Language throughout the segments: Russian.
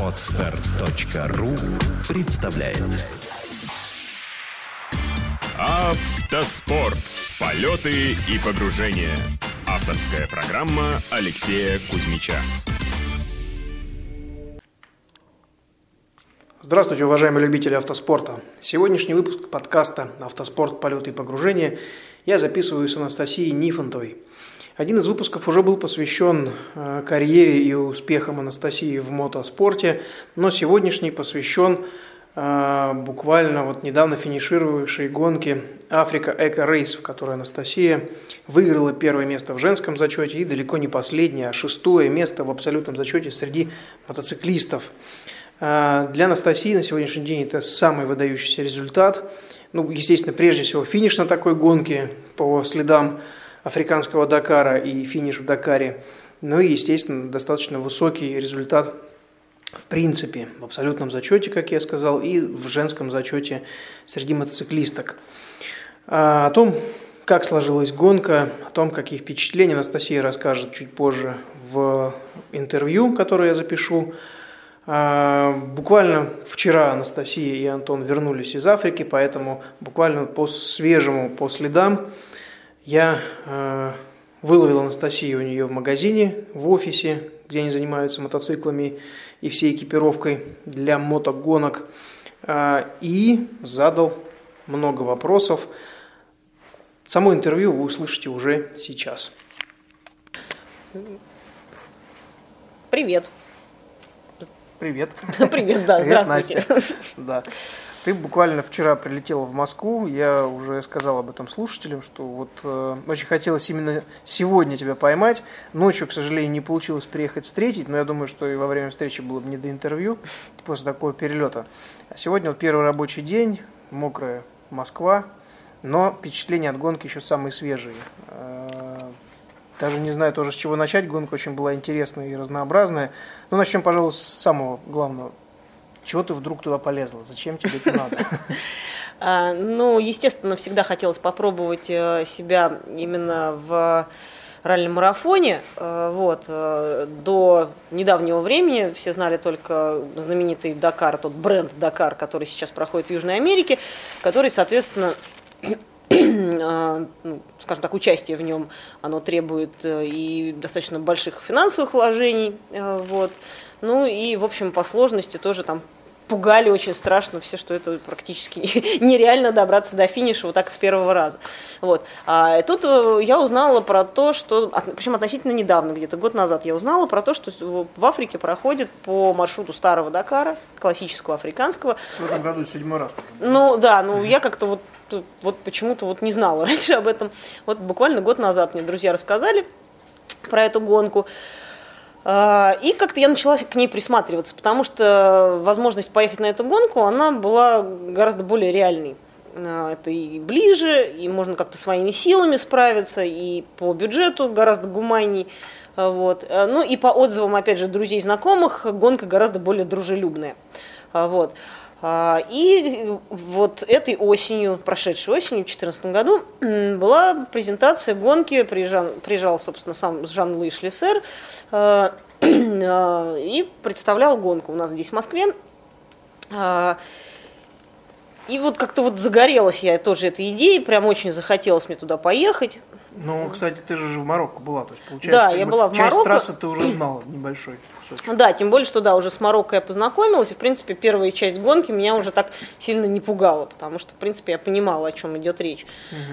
Отстар.ру представляет Автоспорт. Полеты и погружения. Авторская программа Алексея Кузьмича. Здравствуйте, уважаемые любители автоспорта. Сегодняшний выпуск подкаста «Автоспорт. Полеты и погружения» я записываю с Анастасией Нифонтовой. Один из выпусков уже был посвящен э, карьере и успехам Анастасии в мотоспорте, но сегодняшний посвящен э, буквально вот недавно финишировавшей гонке Африка Эко Рейс, в которой Анастасия выиграла первое место в женском зачете и далеко не последнее, а шестое место в абсолютном зачете среди мотоциклистов. Э, для Анастасии на сегодняшний день это самый выдающийся результат. Ну, естественно, прежде всего финиш на такой гонке по следам африканского Дакара и финиш в Дакаре. Ну и, естественно, достаточно высокий результат в принципе, в абсолютном зачете, как я сказал, и в женском зачете среди мотоциклисток. А, о том, как сложилась гонка, о том, какие впечатления Анастасия расскажет чуть позже в интервью, которое я запишу. А, буквально вчера Анастасия и Антон вернулись из Африки, поэтому буквально по свежему, по следам я э, выловил Анастасию у нее в магазине, в офисе, где они занимаются мотоциклами и всей экипировкой для мотогонок, э, и задал много вопросов. Само интервью вы услышите уже сейчас. Привет. Привет. Привет, да, Привет, здравствуйте. Настя. Да. Ты буквально вчера прилетела в Москву. Я уже сказал об этом слушателям, что вот э, очень хотелось именно сегодня тебя поймать. Ночью, к сожалению, не получилось приехать встретить, но я думаю, что и во время встречи было бы не до интервью после такого перелета. А сегодня вот первый рабочий день, мокрая Москва, но впечатления от гонки еще самые свежие. Э, Даже не знаю тоже, с чего начать. Гонка очень была интересная и разнообразная. Ну, начнем, пожалуй, с самого главного. Чего ты вдруг туда полезла? Зачем тебе это надо? А, Ну, естественно, всегда хотелось попробовать э, себя именно в раллином марафоне. Э, Вот. э, До недавнего времени все знали только знаменитый Дакар, тот бренд Дакар, который сейчас проходит в Южной Америке, который, соответственно, ну, скажем так, участие в нем, оно требует и достаточно больших финансовых вложений, вот. Ну и, в общем, по сложности тоже там пугали очень страшно все, что это практически нереально добраться до финиша вот так с первого раза. Вот. А и тут э, я узнала про то, что, причем относительно недавно, где-то год назад, я узнала про то, что в Африке проходит по маршруту старого Дакара, классического африканского, В этом году седьмой раз. ну да, ну я как-то вот, вот почему-то вот не знала раньше об этом. Вот буквально год назад мне друзья рассказали про эту гонку. А, И как-то я начала к ней присматриваться, потому что возможность поехать на эту гонку, она была гораздо более реальной. А, Это и ближе, и можно как-то своими силами справиться, и по бюджету гораздо гуманней. Вот. А, Ну и по отзывам, опять же, друзей знакомых, гонка гораздо более дружелюбная. А, Вот. А, И вот этой осенью, прошедшей осенью, в 2014 году, была презентация гонки, приезжал, приезжал собственно, сам Жан-Луи Шлиссер э, и представлял гонку у нас здесь, в Москве. А, И вот как-то вот загорелась я тоже этой идеей, прям очень захотелось мне туда поехать. Ну, кстати, ты же в Марокко была, то есть получается, Да, я бы была в часть Марокко. трассы ты уже знала, небольшой кусочек. Да, тем более, что да, уже с Марокко я познакомилась, и, в принципе, первая часть гонки меня уже так сильно не пугала, потому что, в принципе, я понимала, о чем идет речь.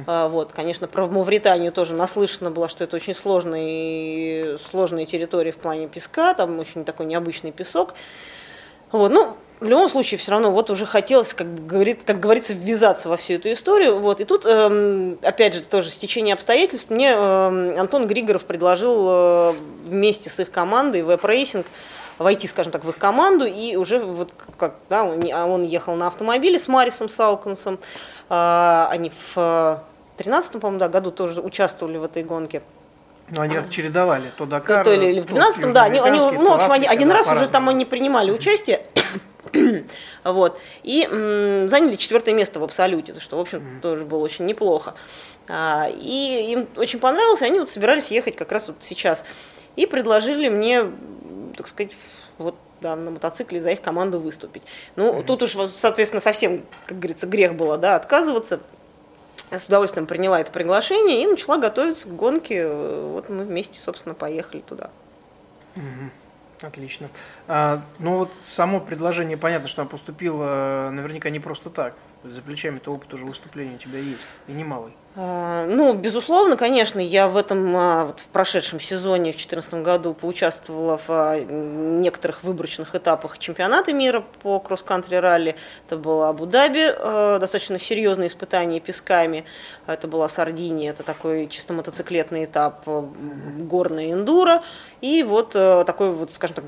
А, вот, конечно, про Мавританию тоже наслышана была, что это очень сложная, сложная территория в плане песка, там очень такой необычный песок. Вот, ну, в любом случае, все равно вот уже хотелось, как, говорит, как говорится, ввязаться во всю эту историю. Вот, и тут, эм, опять же, тоже стечение обстоятельств, мне эм, Антон Григоров предложил э, вместе с их командой VEB Racing войти, скажем так, в их команду, и уже вот как, да, он, а он ехал на автомобиле с Марисом Саукансом, а, они в 13 по-моему, да, году тоже участвовали в этой гонке. Ну, они как чередовали, то Дакар, То ли или в то 12-м, да, они, они, ну, в общем, они, один раз уже там они принимали участие, вот, и м, заняли четвертое место в абсолюте, что, в общем, тоже было очень неплохо. А, и им очень понравилось, и они вот собирались ехать как раз вот сейчас. И предложили мне так сказать, вот да, на мотоцикле за их команду выступить. Ну, mm-hmm. тут уж, соответственно, совсем, как говорится, грех было, да, отказываться. Я с удовольствием приняла это приглашение и начала готовиться к гонке. Вот мы вместе, собственно, поехали туда. Mm-hmm. Отлично. А, ну вот само предложение, понятно, что оно поступило наверняка не просто так. За плечами-то опыт уже выступления у тебя есть, и немалый. А, ну, безусловно, конечно, я в этом, а, вот в прошедшем сезоне, в 2014 году, поучаствовала в а, некоторых выборочных этапах чемпионата мира по кросс-кантри ралли. Это было Абу-Даби, достаточно серьезное испытание песками. Это была Сардиния, это такой чисто мотоциклетный этап, горная эндуро. И вот такой вот, скажем так,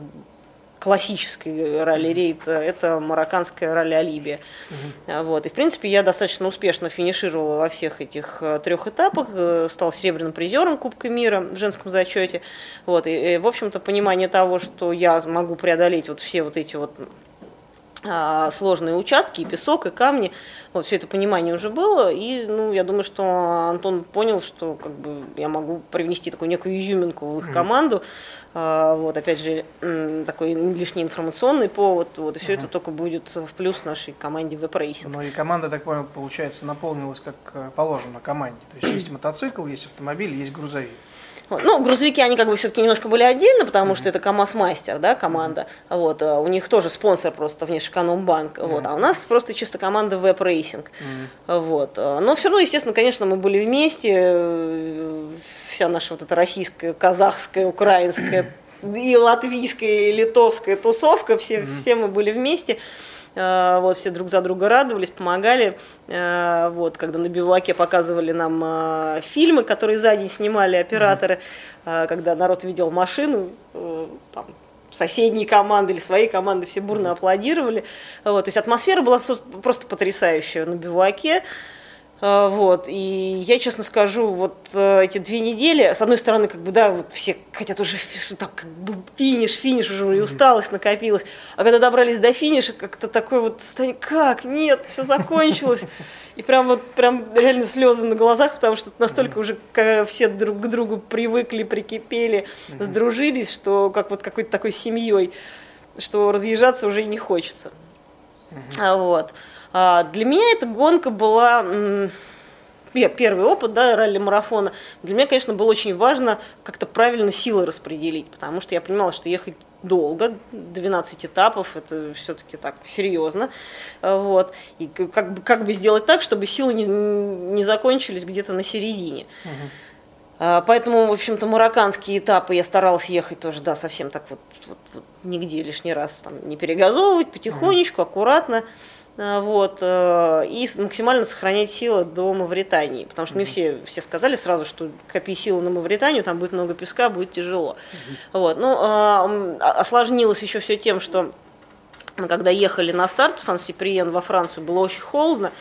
классический ралли-рейд, это марокканская ралли-алибия. Угу. Вот. И, в принципе, я достаточно успешно финишировала во всех этих э, трех этапах, э, стал серебряным призером Кубка мира в женском зачете. Вот. И, и, в общем-то, понимание того, что я могу преодолеть вот все вот эти вот сложные участки, и песок, и камни. Вот все это понимание уже было, и ну, я думаю, что Антон понял, что как бы я могу привнести такую некую изюминку в их команду. А, вот, опять же, такой лишний информационный повод, вот, и все это только будет в плюс нашей команде VEB Racing. Ну и команда, так понял, получается, наполнилась как э, положено команде. То есть есть мотоцикл, есть автомобиль, есть грузовик. Ну, грузовики, они как бы все-таки немножко были отдельно, потому что это КАМАЗ-мастер, да, команда. Вот, а у них тоже спонсор просто Внешэкономбанк. Вот, а у нас просто чисто команда VEB Racing. Вот. А, но все равно, естественно, конечно, мы были вместе. Э, вся наша вот эта российская, казахская, украинская и латвийская, и литовская тусовка, все, все мы были вместе. Э, вот, все друг за друга радовались, помогали, э, вот, когда на биваке показывали нам э, фильмы, которые за день снимали операторы, когда народ видел машину, там, соседней команды или своей команды все бурно аплодировали. Вот, то есть атмосфера была просто потрясающая на биваке. А, вот, и я честно скажу, вот э, эти две недели, с одной стороны, как бы, да, вот все хотят уже так, как бы финиш, финиш уже, и усталость накопилась, а когда добрались до финиша, как-то такой вот состояние, как, нет, все закончилось, и прям вот, прям реально слезы на глазах, потому что настолько уже все друг к другу привыкли, прикипели, сдружились, что как вот какой-то такой семьей, что разъезжаться уже и не хочется. А Вот. А, для меня эта гонка была первый опыт да, ралли-марафона. Для меня, конечно, было очень важно как-то правильно силы распределить, потому что я понимала, что ехать долго, 12 этапов, это все-таки так серьезно. Вот. И как бы, как бы сделать так, чтобы силы не, не закончились где-то на середине. Угу. Поэтому, в общем-то, марокканские этапы я старалась ехать тоже, да, совсем так вот, вот, вот нигде лишний раз там, не перегазовывать, потихонечку, аккуратно. А, вот, э, и максимально сохранять силы до Мавритании, потому что мне все, все сказали сразу, что копи силы на Мавританию, там будет много песка, будет тяжело. Вот, ну, а, осложнилось еще все тем, что мы когда ехали на старт в Сан-Сиприен во Францию, было очень холодно,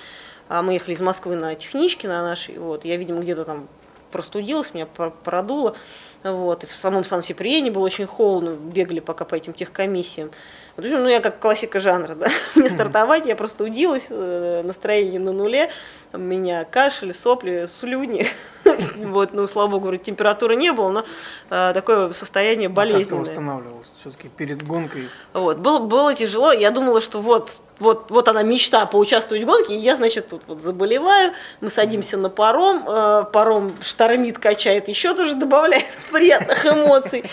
а мы ехали из Москвы на техничке на нашей, вот, я, видимо, где-то там простудилась, меня продуло, вот, и в самом Сан-Сиприене было очень холодно, бегали пока по этим техкомиссиям. Вот, ну, я как классика жанра, да. Мне стартовать, я просто удилась, э, настроение на нуле, у меня кашель, сопли, слюни. Вот, ну, слава богу, температуры не было, но э, такое состояние болезненное. А как ты восстанавливалась все-таки перед гонкой? Вот, было, было тяжело, я думала, что вот, вот, вот она мечта поучаствовать в гонке, и я, значит, тут вот заболеваю, мы садимся на паром, э, паром штормит, качает, еще тоже добавляет приятных эмоций.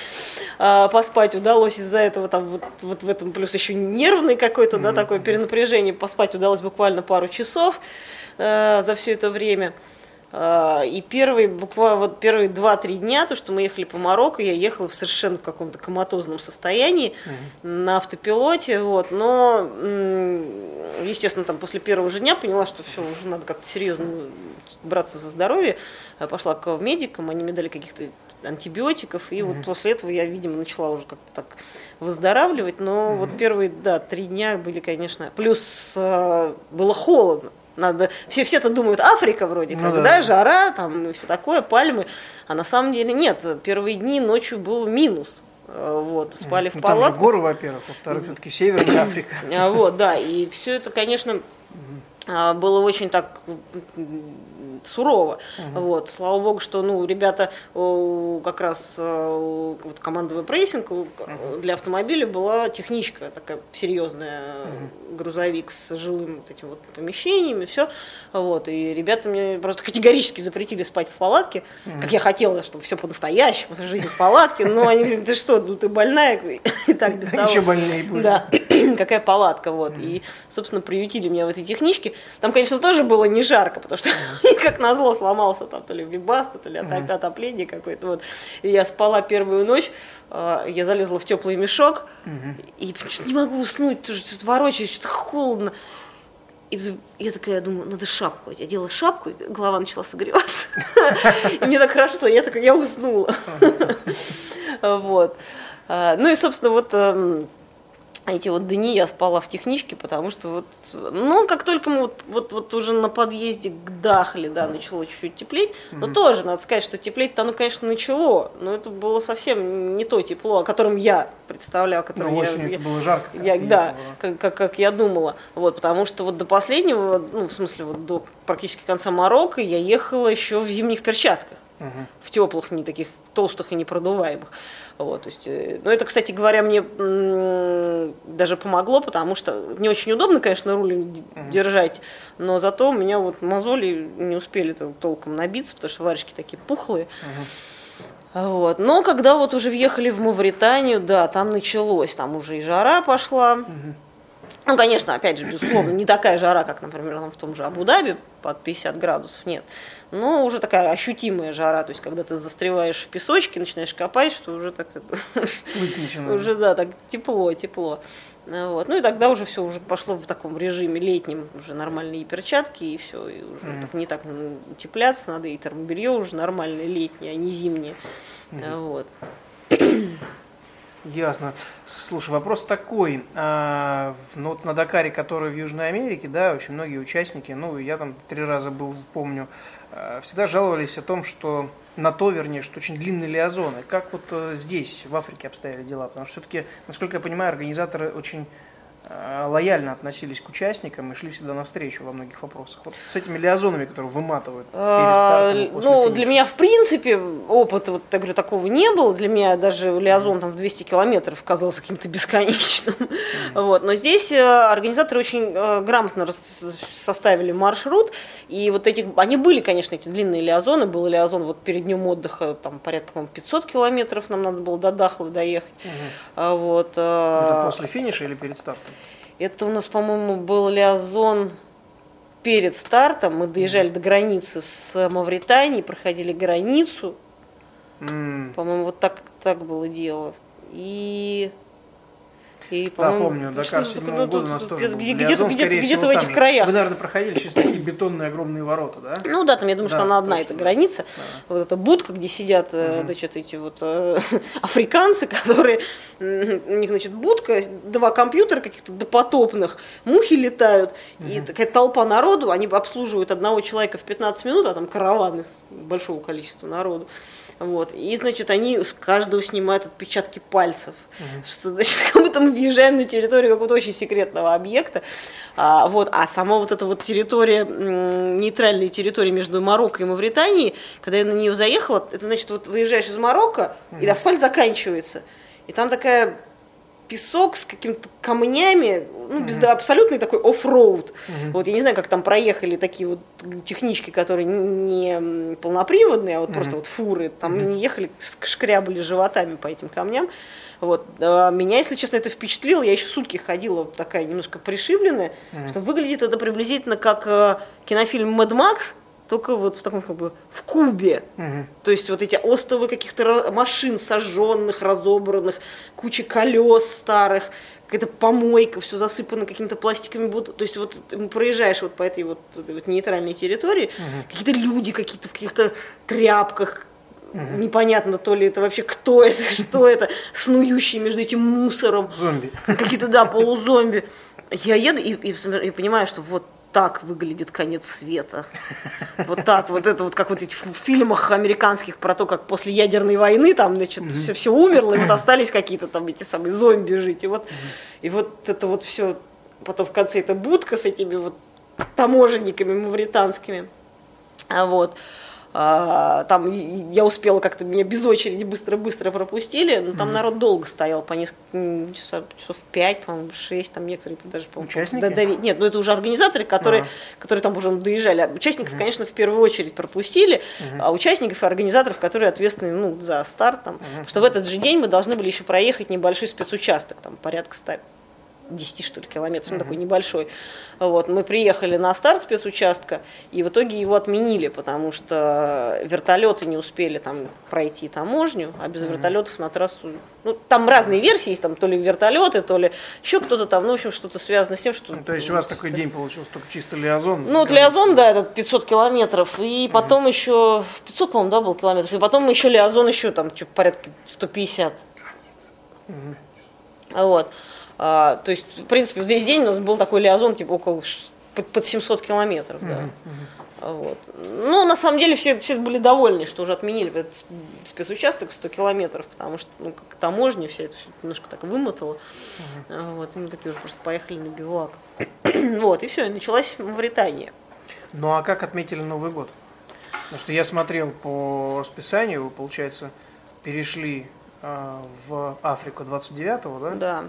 Э, поспать удалось из-за этого, там, вот, вот в этом плюс еще нервный какой-то, да, такое перенапряжение, поспать удалось буквально пару часов э, за все это время. Э, и первые, буквально вот первые два-три дня, то, что мы ехали по Марокко, я ехала в совершенно в каком-то коматозном состоянии mm-hmm. на автопилоте, вот, но, естественно, там после первого же дня поняла, что все, уже надо как-то серьезно браться за здоровье, пошла к медикам, они мне дали каких-то антибиотиков, и mm-hmm. вот после этого я, видимо, начала уже как-то так выздоравливать, но mm-hmm. вот первые, да, три дня были, конечно, плюс э, было холодно, надо, все, все то думают, Африка вроде ну, как, да. да, жара, там, и все такое, пальмы, а на самом деле нет, первые дни ночью был минус, э, вот, спали ну, в палатках. Там горы, во-первых, во-вторых, все-таки Северная Африка. А, вот, да, и все это, конечно, а, было очень так сурово. Вот, слава богу, что, ну, ребята о, как раз о, вот командовый прессинг о, для автомобиля была техничка такая серьезная, грузовик с жилым вот этим вот помещениями, все. Вот, и ребята мне просто категорически запретили спать в палатке, как я хотела, чтобы все по-настоящему, жизнь в палатке, но они говорят, ты что, ну ты больная, и так без того. Еще больнее будешь. Да, какая палатка, вот. И, собственно, приютили меня в этой техничке. Там, конечно, тоже было не жарко, потому что как назло сломался там то ли вибаста, то ли отоп- отопление какое-то. Вот. И я спала первую ночь, э, я залезла в теплый мешок, и что-то не могу уснуть, что-то ворочаюсь, что-то холодно. И я такая думаю, надо шапку. Я делала шапку, и голова начала согреваться. И мне так хорошо, что я такая, я уснула. Вот. А, Ну и, собственно, вот эм, эти вот дни я спала в техничке, потому что вот, ну, как только мы вот, вот, вот уже на подъезде к Дахле, да, начало чуть-чуть теплеть, но тоже надо сказать, что теплеть-то оно, конечно, начало, но это было совсем не то тепло, о котором я представляла, Ну, которое я, осенью я- это было жарко. как я, да, ездила. как, как, как я думала. Вот, потому что вот до последнего, ну, в смысле, вот до практически конца Марокко я ехала еще в зимних перчатках. В теплых, не таких толстых и непродуваемых. Вот, то есть, э, ну, это, кстати говоря, мне даже помогло, потому что не очень удобно, конечно, руль д- держать, но зато у меня вот мозоли не успели -то толком набиться, потому что варежки такие пухлые. Вот. Но когда вот уже въехали в Мавританию, да, там началось, там уже и жара пошла. Ну, конечно, опять же, безусловно, не такая жара, как, например, в том же Абу-Даби под 50 градусов, нет. Но уже такая ощутимая жара, то есть когда ты застреваешь в песочке, начинаешь копать, что уже так уже, да, так тепло, тепло. Вот. Ну и тогда уже все уже пошло в таком режиме летнем, уже нормальные перчатки, и все, и уже так не так утепляться надо, и термобелье уже нормальное летнее, а не зимнее. Вот. Ясно. Слушай, вопрос такой. А, ну вот на Дакаре, который в Южной Америке, да, очень многие участники, ну я там три раза был, помню, а, всегда жаловались о том, что на то, вернее, что очень длинные лиазоны. Как вот э, здесь, в Африке, обстояли дела? Потому что все-таки, насколько я понимаю, организаторы очень лояльно относились к участникам и шли всегда навстречу во многих вопросах. Вот с этими лиазонами, которые выматывают перед А, стартом, Ну, финиша. для меня, в принципе, опыта, вот, я говорю, такого не было. Для меня даже Лиазон там в 200 километров казался каким-то бесконечным. Вот. Но здесь э, организаторы очень э, грамотно составили маршрут. И вот этих, они были, конечно, эти длинные Лиазоны. Был Лиазон вот перед днем отдыха, там порядка, по-моему, 500 километров нам надо было до Дахлы доехать. А Вот. э, Это после финиша или перед стартом? Это у нас, по-моему, был Лиазон перед стартом. Мы доезжали до границы с Мавританией, проходили границу. М, По-моему, вот так, так было дело. И... И, Да, помню, ну, Дакар седьмого такое, года ну, у нас тоже Где-то где-то где-то всего, в этих там. краях. Вы, наверное, проходили через такие бетонные огромные ворота, да? Ну да, там я думаю, что Да, она одна точно, эта да. граница. Вот эта будка, где сидят, э, значит, эти вот э, африканцы, которые у них, значит, будка, два компьютера каких-то допотопных, мухи летают, и такая толпа народу, они обслуживают одного человека в 15 минут, а там караван из большого количества народу. Вот. И, значит, они с каждого снимают отпечатки пальцев. Что, значит, как будто мы въезжаем на территорию какого-то очень секретного объекта. А, вот. а сама вот эта вот территория, нейтральная территория между Марокко и Мавританией, когда я на нее заехала, это значит, вот выезжаешь из Марокко, и асфальт заканчивается. И там такая песок с какими-то камнями, ну, без, да, абсолютный такой оффроуд. Вот я не знаю, как там проехали такие вот технички, которые не полноприводные, а вот просто вот фуры, там они ехали, шкрябали животами по этим камням. Вот. А Меня, если честно, это впечатлило. Я еще сутки ходила такая немножко пришибленная, что выглядит это приблизительно как э, кинофильм «Мэд Макс», только вот в таком как бы в кубе. То есть вот эти остовы каких-то машин сожженных, разобранных, куча колес старых, какая-то помойка, все засыпано какими-то пластиками. То есть вот ты проезжаешь вот по этой вот, этой вот нейтральной территории, какие-то люди какие-то в каких-то тряпках, непонятно, то ли это вообще кто это, что это, снующие между этим мусором Зомби. какие-то, да, полузомби. Я еду и, и, и понимаю, что вот так выглядит конец света. Вот так, вот это вот как вот в фильмах американских про то, как после ядерной войны там, значит, все, все умерло, и вот остались какие-то там эти самые зомби жить. И вот, и вот это вот все, потом в конце эта будка с этими вот таможенниками мавританскими. А Вот. А, там я успела как-то меня без очереди быстро-быстро пропустили, но там mm-hmm. народ долго стоял, по несколько часов, часов 5, по-моему, 6, там некоторые даже, по-моему, Участники? До, до, нет, ну это уже организаторы, которые, ага. которые там уже доезжали. А участников, mm-hmm. конечно, в первую очередь пропустили, mm-hmm. а участников и организаторов, которые ответственны ну, за старт, там, mm-hmm. что в этот же день мы должны были еще проехать небольшой спецучасток, там порядка 100 10 что ли километров, mm-hmm. такой небольшой. Вот, мы приехали на старт спецучастка, и в итоге его отменили, потому что вертолеты не успели там пройти таможню, а без mm-hmm. вертолетов на трассу... Ну, там разные версии есть, там то ли вертолеты, то ли еще кто-то там, ну, в общем, что-то связано с тем, что... Ну, то есть у вас такой день получился только чисто Лиазон? Ну, вот Лиазон, да, этот 500 километров, и потом mm-hmm. еще... 500, по-моему, да, был километров, и потом еще Лиазон еще там порядка 150. Mm-hmm. Вот. А, то есть, в принципе, весь день у нас был такой лиазон, типа около под, под 700 километров. Да. Mm-hmm. Вот. Ну, на самом деле, все, все были довольны, что уже отменили этот спецучасток 100 километров, потому что, ну, как таможня, все это все немножко так вымотало. Mm-hmm. Вот, и мы такие уже просто поехали на бивак. вот, и все, и началась Мавритания. Ну, а как отметили Новый год? Потому что я смотрел по расписанию, вы, получается, перешли а, в Африку 29-го, да? Да.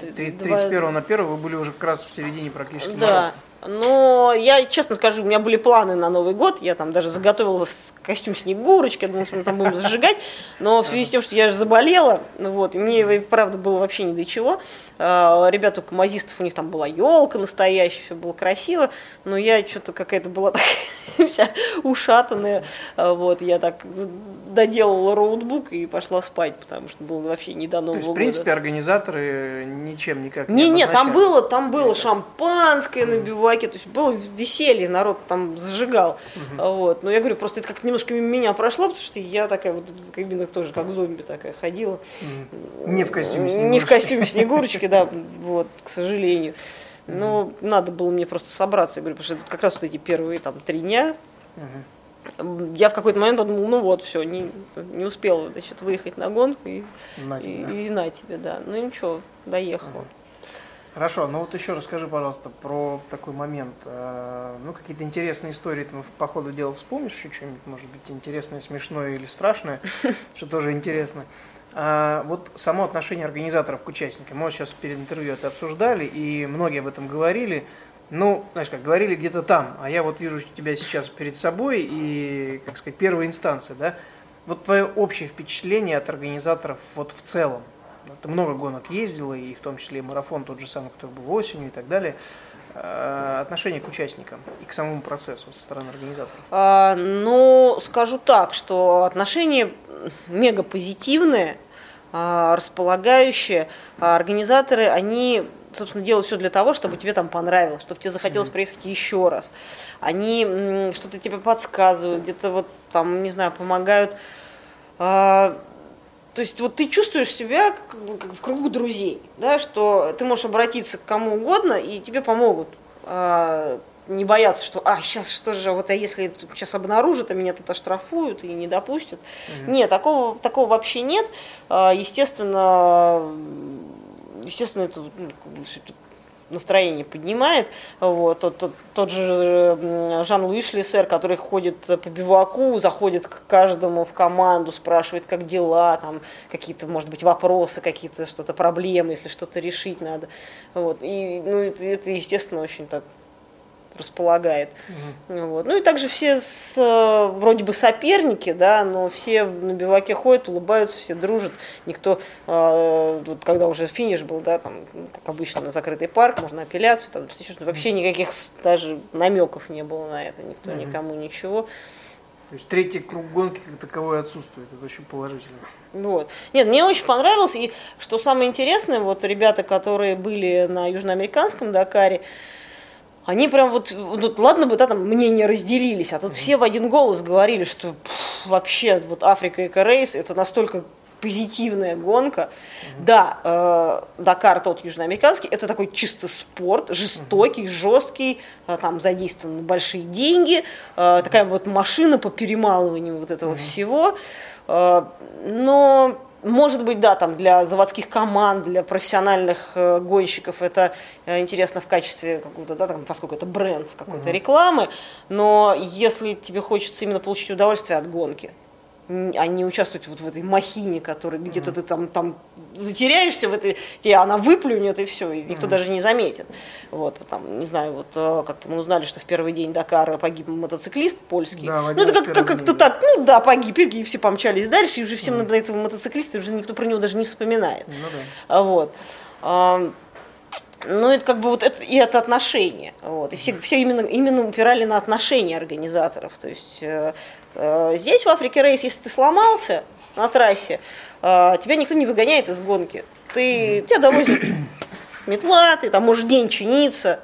31 на 1 вы были уже как раз в середине практически. Да. Но я честно скажу, у меня были планы на Новый год. Я там даже заготовила костюм Снегурочки, я думала, что мы там будем зажигать. Но в связи с тем, что я же заболела, вот, и мне, правда, было вообще ни до чего. А, ребята у камазистов, у них там была елка настоящая, все было красиво. Но я что-то какая-то была вся ушатанная. А, вот, я так доделала роутбук и пошла спать, потому что было вообще не до Нового года. В принципе, организаторы ничем никак не Не, не, там было, там было шампанское на биваке, то есть было веселье, народ там зажигал. Угу. Вот. Но я говорю, просто это как немножко меня прошло, потому что я такая вот в кабинах тоже как зомби такая ходила. Угу. Не в костюме Снегурочки. Не в костюме Снегурочки, да, вот, к сожалению. Но надо было мне просто собраться, я говорю, потому что это как раз вот эти первые там три дня, я в какой-то момент подумал, ну вот, все, не, не успела, значит, выехать на гонку и на, и, и на тебе, да. Ну ничего, доехала. Ага. Хорошо, ну вот еще расскажи, пожалуйста, про такой момент. Э, ну, какие-то интересные истории ты по ходу дела вспомнишь еще что-нибудь, может быть, интересное, смешное или страшное, что тоже интересно. А вот само отношение организаторов к участникам. Мы вот сейчас перед интервью это обсуждали, и многие об этом говорили. Ну, знаешь, как говорили где-то там, а я вот вижу тебя сейчас перед собой и, как сказать, первая инстанция, да? Вот твое общее впечатление от организаторов вот в целом. Много гонок ездила, и в том числе и марафон тот же самый, который был осенью и так далее. Э, отношение к участникам и к самому процессу со стороны организаторов? А, ну, скажу так, что отношение мега позитивное, а, располагающее. А организаторы, они собственно, делают все для того, чтобы тебе там понравилось, чтобы тебе захотелось mm-hmm. приехать еще раз. Они что-то тебе подсказывают, где-то вот там, не знаю, помогают. То есть вот ты чувствуешь себя как, как в кругу друзей, да, что ты можешь обратиться к кому угодно, и тебе помогут. А, не бояться, что, а, сейчас что же, вот а если сейчас обнаружат, а меня тут оштрафуют и не допустят. Mm-hmm. Нет, такого, такого вообще нет. А, естественно, естественно, это ну, настроение поднимает. Вот, тот, тот, тот же Жан-Луи Шлиссер, который ходит по биваку, заходит к каждому в команду, спрашивает, как дела, там какие-то, может быть, вопросы, какие-то что-то проблемы, если что-то решить надо. Вот, и, ну, это, это, естественно, очень так располагает. Угу. Вот. Ну и также все с, э, вроде бы соперники, да, но все на биваке ходят, улыбаются, все дружат. Никто, э, вот когда уже финиш был, да, там, как обычно, на закрытый парк, можно апелляцию, там, вообще никаких даже намеков не было на это, никто угу. никому ничего. То есть третий круг гонки как таковой отсутствует, это очень положительно. Вот. Нет, мне очень понравилось, и что самое интересное, вот ребята, которые были на южноамериканском Дакаре, они прям вот, вот ладно бы, да, там мнения разделились, а тут mm-hmm. все в один голос говорили, что пфф, вообще вот Африка Эко Рейс это настолько позитивная гонка. Mm-hmm. Да, э, Дакар тот южноамериканский, это такой чисто спорт, жестокий, mm-hmm. жесткий, э, там задействованы большие деньги, э, такая вот машина по перемалыванию вот этого mm-hmm. всего. Э, но может быть, да, там для заводских команд, для профессиональных э, гонщиков это э, интересно в качестве какого-то, да, там, поскольку это бренд какой-то рекламы, но если тебе хочется именно получить удовольствие от гонки, а не участвовать вот в этой махине, которой где-то ты там, там затеряешься в этой, тебе она выплюнет и все, и никто mm-hmm. даже не заметит. Вот, там, не знаю, вот э, как мы узнали, что в первый день Дакара погиб мотоциклист польский. Да, ну, это как, как, как-то так, ну да, погиб, и все помчались дальше, и уже всем mm-hmm. на этого мотоциклиста уже никто про него даже не вспоминает. Ну, да. Вот. Ну, это как бы вот это, и это отношения. Вот. И все, все именно, именно упирали на отношения организаторов. То есть э, э, здесь в Африке рейс, если ты сломался на трассе, тебя никто не выгоняет из гонки. Ты, тебя довозят метла, ты там можешь день чиниться.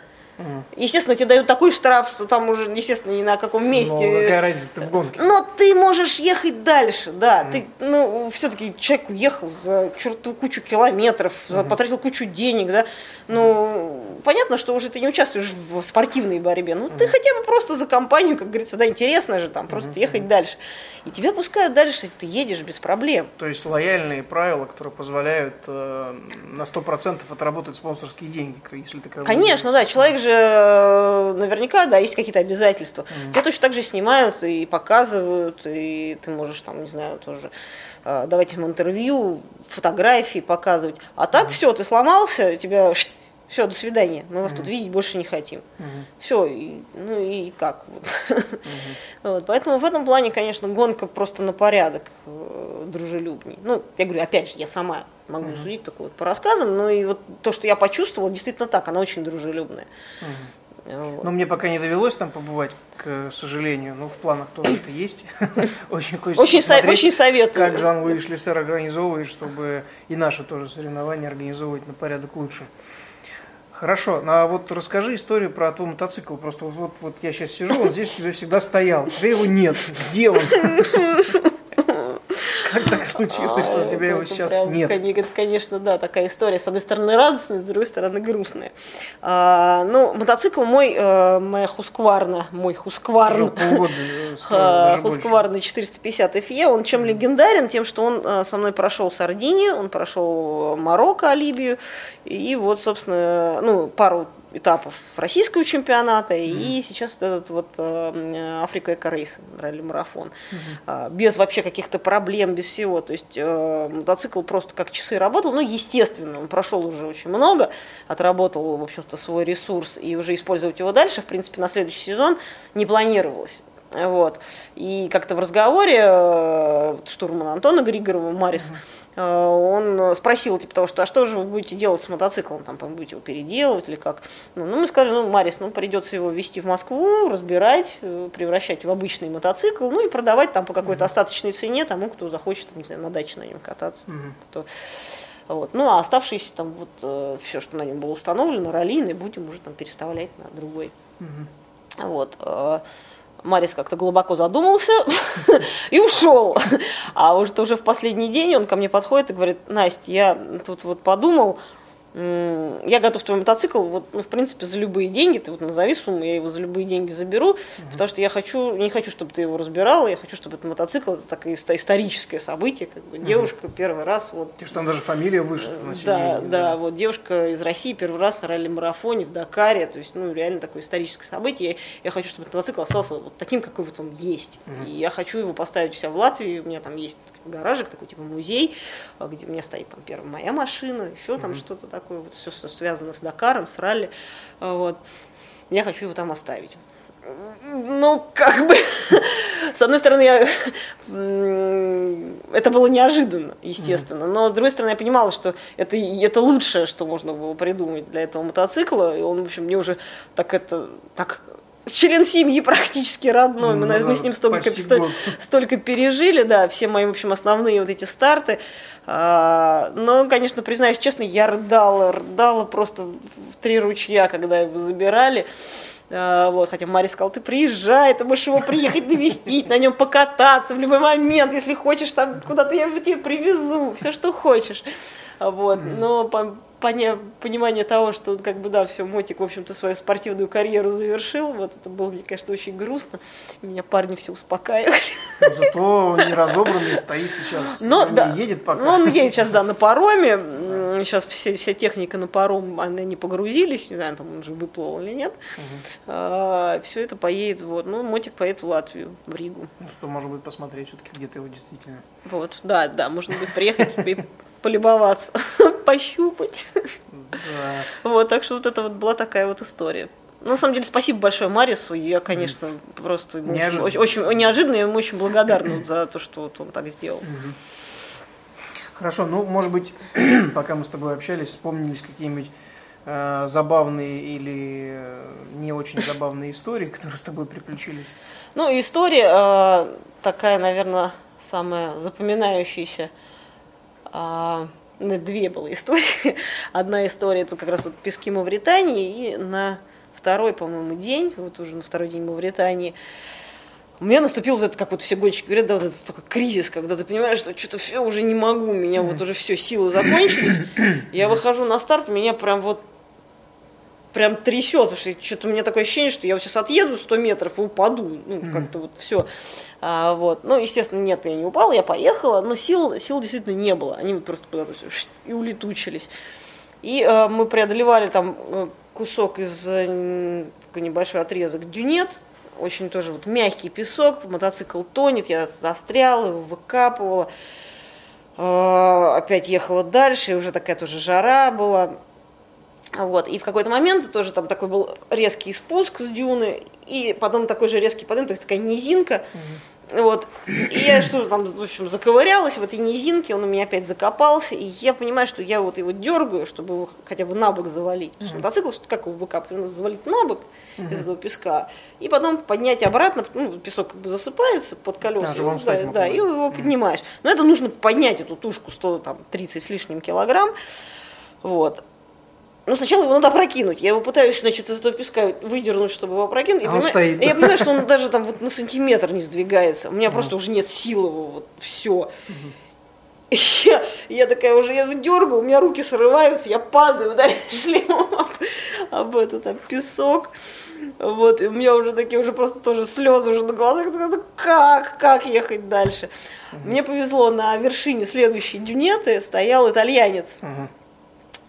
Естественно, тебе дают такой штраф, что там уже, естественно, ни на каком месте. Но какая разница, ты в гонке. Но ты можешь ехать дальше, да. Mm. Ты, ну, все-таки человек уехал за чертову кучу километров, mm. потратил кучу денег, да. Ну, понятно, что уже ты не участвуешь в спортивной борьбе. Ну, mm. ты хотя бы просто за компанию, как говорится, да, интересно же там, просто mm. ехать дальше. И тебя пускают дальше, ты едешь без проблем. То есть лояльные правила, которые позволяют э, на 100% отработать спонсорские деньги, если ты Конечно, да, человек же Э, наверняка, да, есть какие-то обязательства. Mm. Тебя точно так же снимают и показывают, и ты можешь там, не знаю, тоже э, давать им интервью, фотографии показывать. А так mm. все, ты сломался, тебя все, до свидания, мы вас mm-hmm. тут видеть больше не хотим. Mm-hmm. Все, и, ну и как. Вот. Mm-hmm. вот, поэтому в этом плане, конечно, гонка просто на порядок дружелюбней. Ну, я говорю, опять же, я сама могу mm-hmm. судить только вот по рассказам, но и вот то, что я почувствовала, действительно так, она очень дружелюбная. Mm-hmm. Вот. Но мне пока не довелось там побывать, к сожалению, но в планах тоже это есть. Очень хочется очень, со- очень советую. Как Жан-Луи Шлиссер организовывает, чтобы и наши тоже соревнования организовывать на порядок лучше. Хорошо, ну а вот расскажи историю про твой мотоцикл. Просто вот, вот, вот я сейчас сижу, он здесь у тебя всегда стоял. Тебе его нет. Где он? Как так случилось, что у тебя его сейчас нет? Это, конечно, да, такая история. С одной стороны радостная, с другой стороны грустная. А, ну, мотоцикл мой, э, моя Хускварна, мой Хускварн, Хускварна 450 FE, он чем легендарен? Тем, что он э, со мной прошел Сардинию, он прошел Марокко, Либию, и вот, собственно, ну, пару этапов российского чемпионата mm и сейчас вот этот вот э, Африка Эко Рейс, ралли-марафон. mm Без вообще каких-то проблем, без всего. То есть э, мотоцикл просто как часы работал. Ну, естественно, он прошел уже очень много, отработал, в общем-то, свой ресурс и уже использовать его дальше, в принципе, на следующий сезон не планировалось. Вот. И как-то в разговоре э, штурмана Антона Григорова, Марис, uh-huh. Он спросил, типа того, что а что же вы будете делать с мотоциклом, там, будете его переделывать или как? Ну, ну, мы сказали, ну, Марис, ну, придется его везти в Москву, разбирать, э, превращать в обычный мотоцикл, ну, и продавать там по какой-то uh-huh. остаточной цене тому, кто захочет, не знаю, на даче на нем кататься. Uh-huh. Кто... Вот. Ну, а оставшиеся там вот э, все, что на нем было установлено, раллины, будем уже там переставлять на другой. Uh-huh. Вот. Марис как-то глубоко задумался и ушел. А уже, уже в последний день он ко мне подходит и говорит, Настя, я тут вот подумал, я готов твой мотоцикл, вот, ну, в принципе, за любые деньги, ты вот назови сумму, я его за любые деньги заберу, угу. потому что я хочу, не хочу, чтобы ты его разбирала, я хочу, чтобы этот мотоцикл, это такое историческое событие, как бы, угу. девушка первый раз, вот. И что там даже фамилия вышла на да, да, да, вот, девушка из России первый раз на ралли-марафоне в Дакаре, то есть, ну, реально такое историческое событие, я, я хочу, чтобы этот мотоцикл остался вот таким, какой вот он есть, угу. и я хочу его поставить у себя в Латвии, у меня там есть гаражик, такой, типа, музей, где у меня стоит там первая моя машина, еще там угу. что-то такое, такое, вот все, что связано с Дакаром, с ралли, вот. Я хочу его там оставить. Ну, как бы, с одной стороны, я, это было неожиданно, естественно, но с другой стороны, я понимала, что это, это лучшее, что можно было придумать для этого мотоцикла, и он, в общем, мне уже так это, так член семьи практически родной. Мы, ну, мы с ним столько, столько, столько пережили, да, все мои, в общем, основные вот эти старты. А, но, конечно, признаюсь честно, я рыдала, рыдала просто в три ручья, когда его забирали. А, вот, хотя Мария сказала, ты приезжай, ты можешь его приехать навестить, на нем покататься в любой момент, если хочешь, там куда-то я его тебе привезу, все, что хочешь. Вот. Но понимание того, что как бы да, все, Мотик, в общем-то, свою спортивную карьеру завершил, вот это было мне, конечно, очень грустно. Меня парни все успокаивали. Но Зато он не разобранный, стоит сейчас, Но, не да. едет пока. Ну, он едет сейчас, да, на пароме. М, Сейчас все, вся техника на паром, они не погрузились, не знаю, там он уже выплыл или нет. все это поедет, вот. Ну, Мотик поедет в Латвию, в Ригу. Ну, что, может быть, посмотреть все-таки где-то его действительно. Вот, да, да, можно будет приехать и полюбоваться, пощупать. Да. Вот, так что вот это вот была такая вот история. На самом деле, спасибо большое Марису. Я, конечно, просто ему очень, Неожиданно. очень, очень неожиданно, я ему очень благодарна за то, что вот он так сделал. Хорошо, ну, может быть, пока мы с тобой общались, вспомнились какие-нибудь э, забавные или э, не очень забавные истории, которые с тобой приключились. Ну, история э, такая, наверное, самая запоминающаяся. А, ну, две было истории. Одна история, это как раз вот пески Мавритании, и на второй, по-моему, день, вот уже на второй день Мавритании, у меня наступил вот этот, как вот все гонщики говорят, да, вот этот такой кризис, когда ты понимаешь, что что-то все уже не могу, у меня вот уже все, силы закончились. Я выхожу на старт, меня прям вот прям трясет, потому что что-то у меня такое ощущение, что я вот сейчас отъеду 100 метров и упаду, ну, как-то вот все. А, вот. Ну, естественно, нет, я не упала, я поехала, но сил, сил действительно не было, они просто куда-то и улетучились. И э, мы преодолевали там э, кусок из э, такой небольшой отрезок дюнет, очень тоже вот мягкий песок, мотоцикл тонет, я застряла, его выкапывала. Э, опять ехала дальше, и уже такая тоже жара была. Вот. И в какой-то момент тоже там такой был резкий спуск с дюны, и потом такой же резкий подъем, то есть такая низинка. Вот. И я что там, в общем, заковырялась в этой низинке, он у меня опять закопался, и я понимаю, что я вот его дергаю, чтобы его хотя бы на бок завалить. Потому что мотоцикл, что- как его выкапывать, завалить на бок из этого песка, и потом поднять обратно, ну, песок как бы засыпается под колеса, Да, и, да, да, и его поднимаешь. Но это нужно поднять эту тушку 100, там, 30 с лишним килограмм, вот. Ну, сначала его надо опрокинуть. Я его пытаюсь, значит, из этого песка выдернуть, чтобы его опрокинуть. Я, А он понимаю, стоит. я понимаю, что он даже там вот на сантиметр не сдвигается. У меня просто уже нет сил его, вот все. Я, я такая уже, я дергаю, у меня руки срываются, я падаю, ударяю шлемом об, об этот об песок. Вот, и у меня уже такие уже просто тоже слезы уже на глазах. Я «Ну Как, как ехать дальше? Мне повезло, на вершине следующей дюнеты стоял итальянец. Мгм.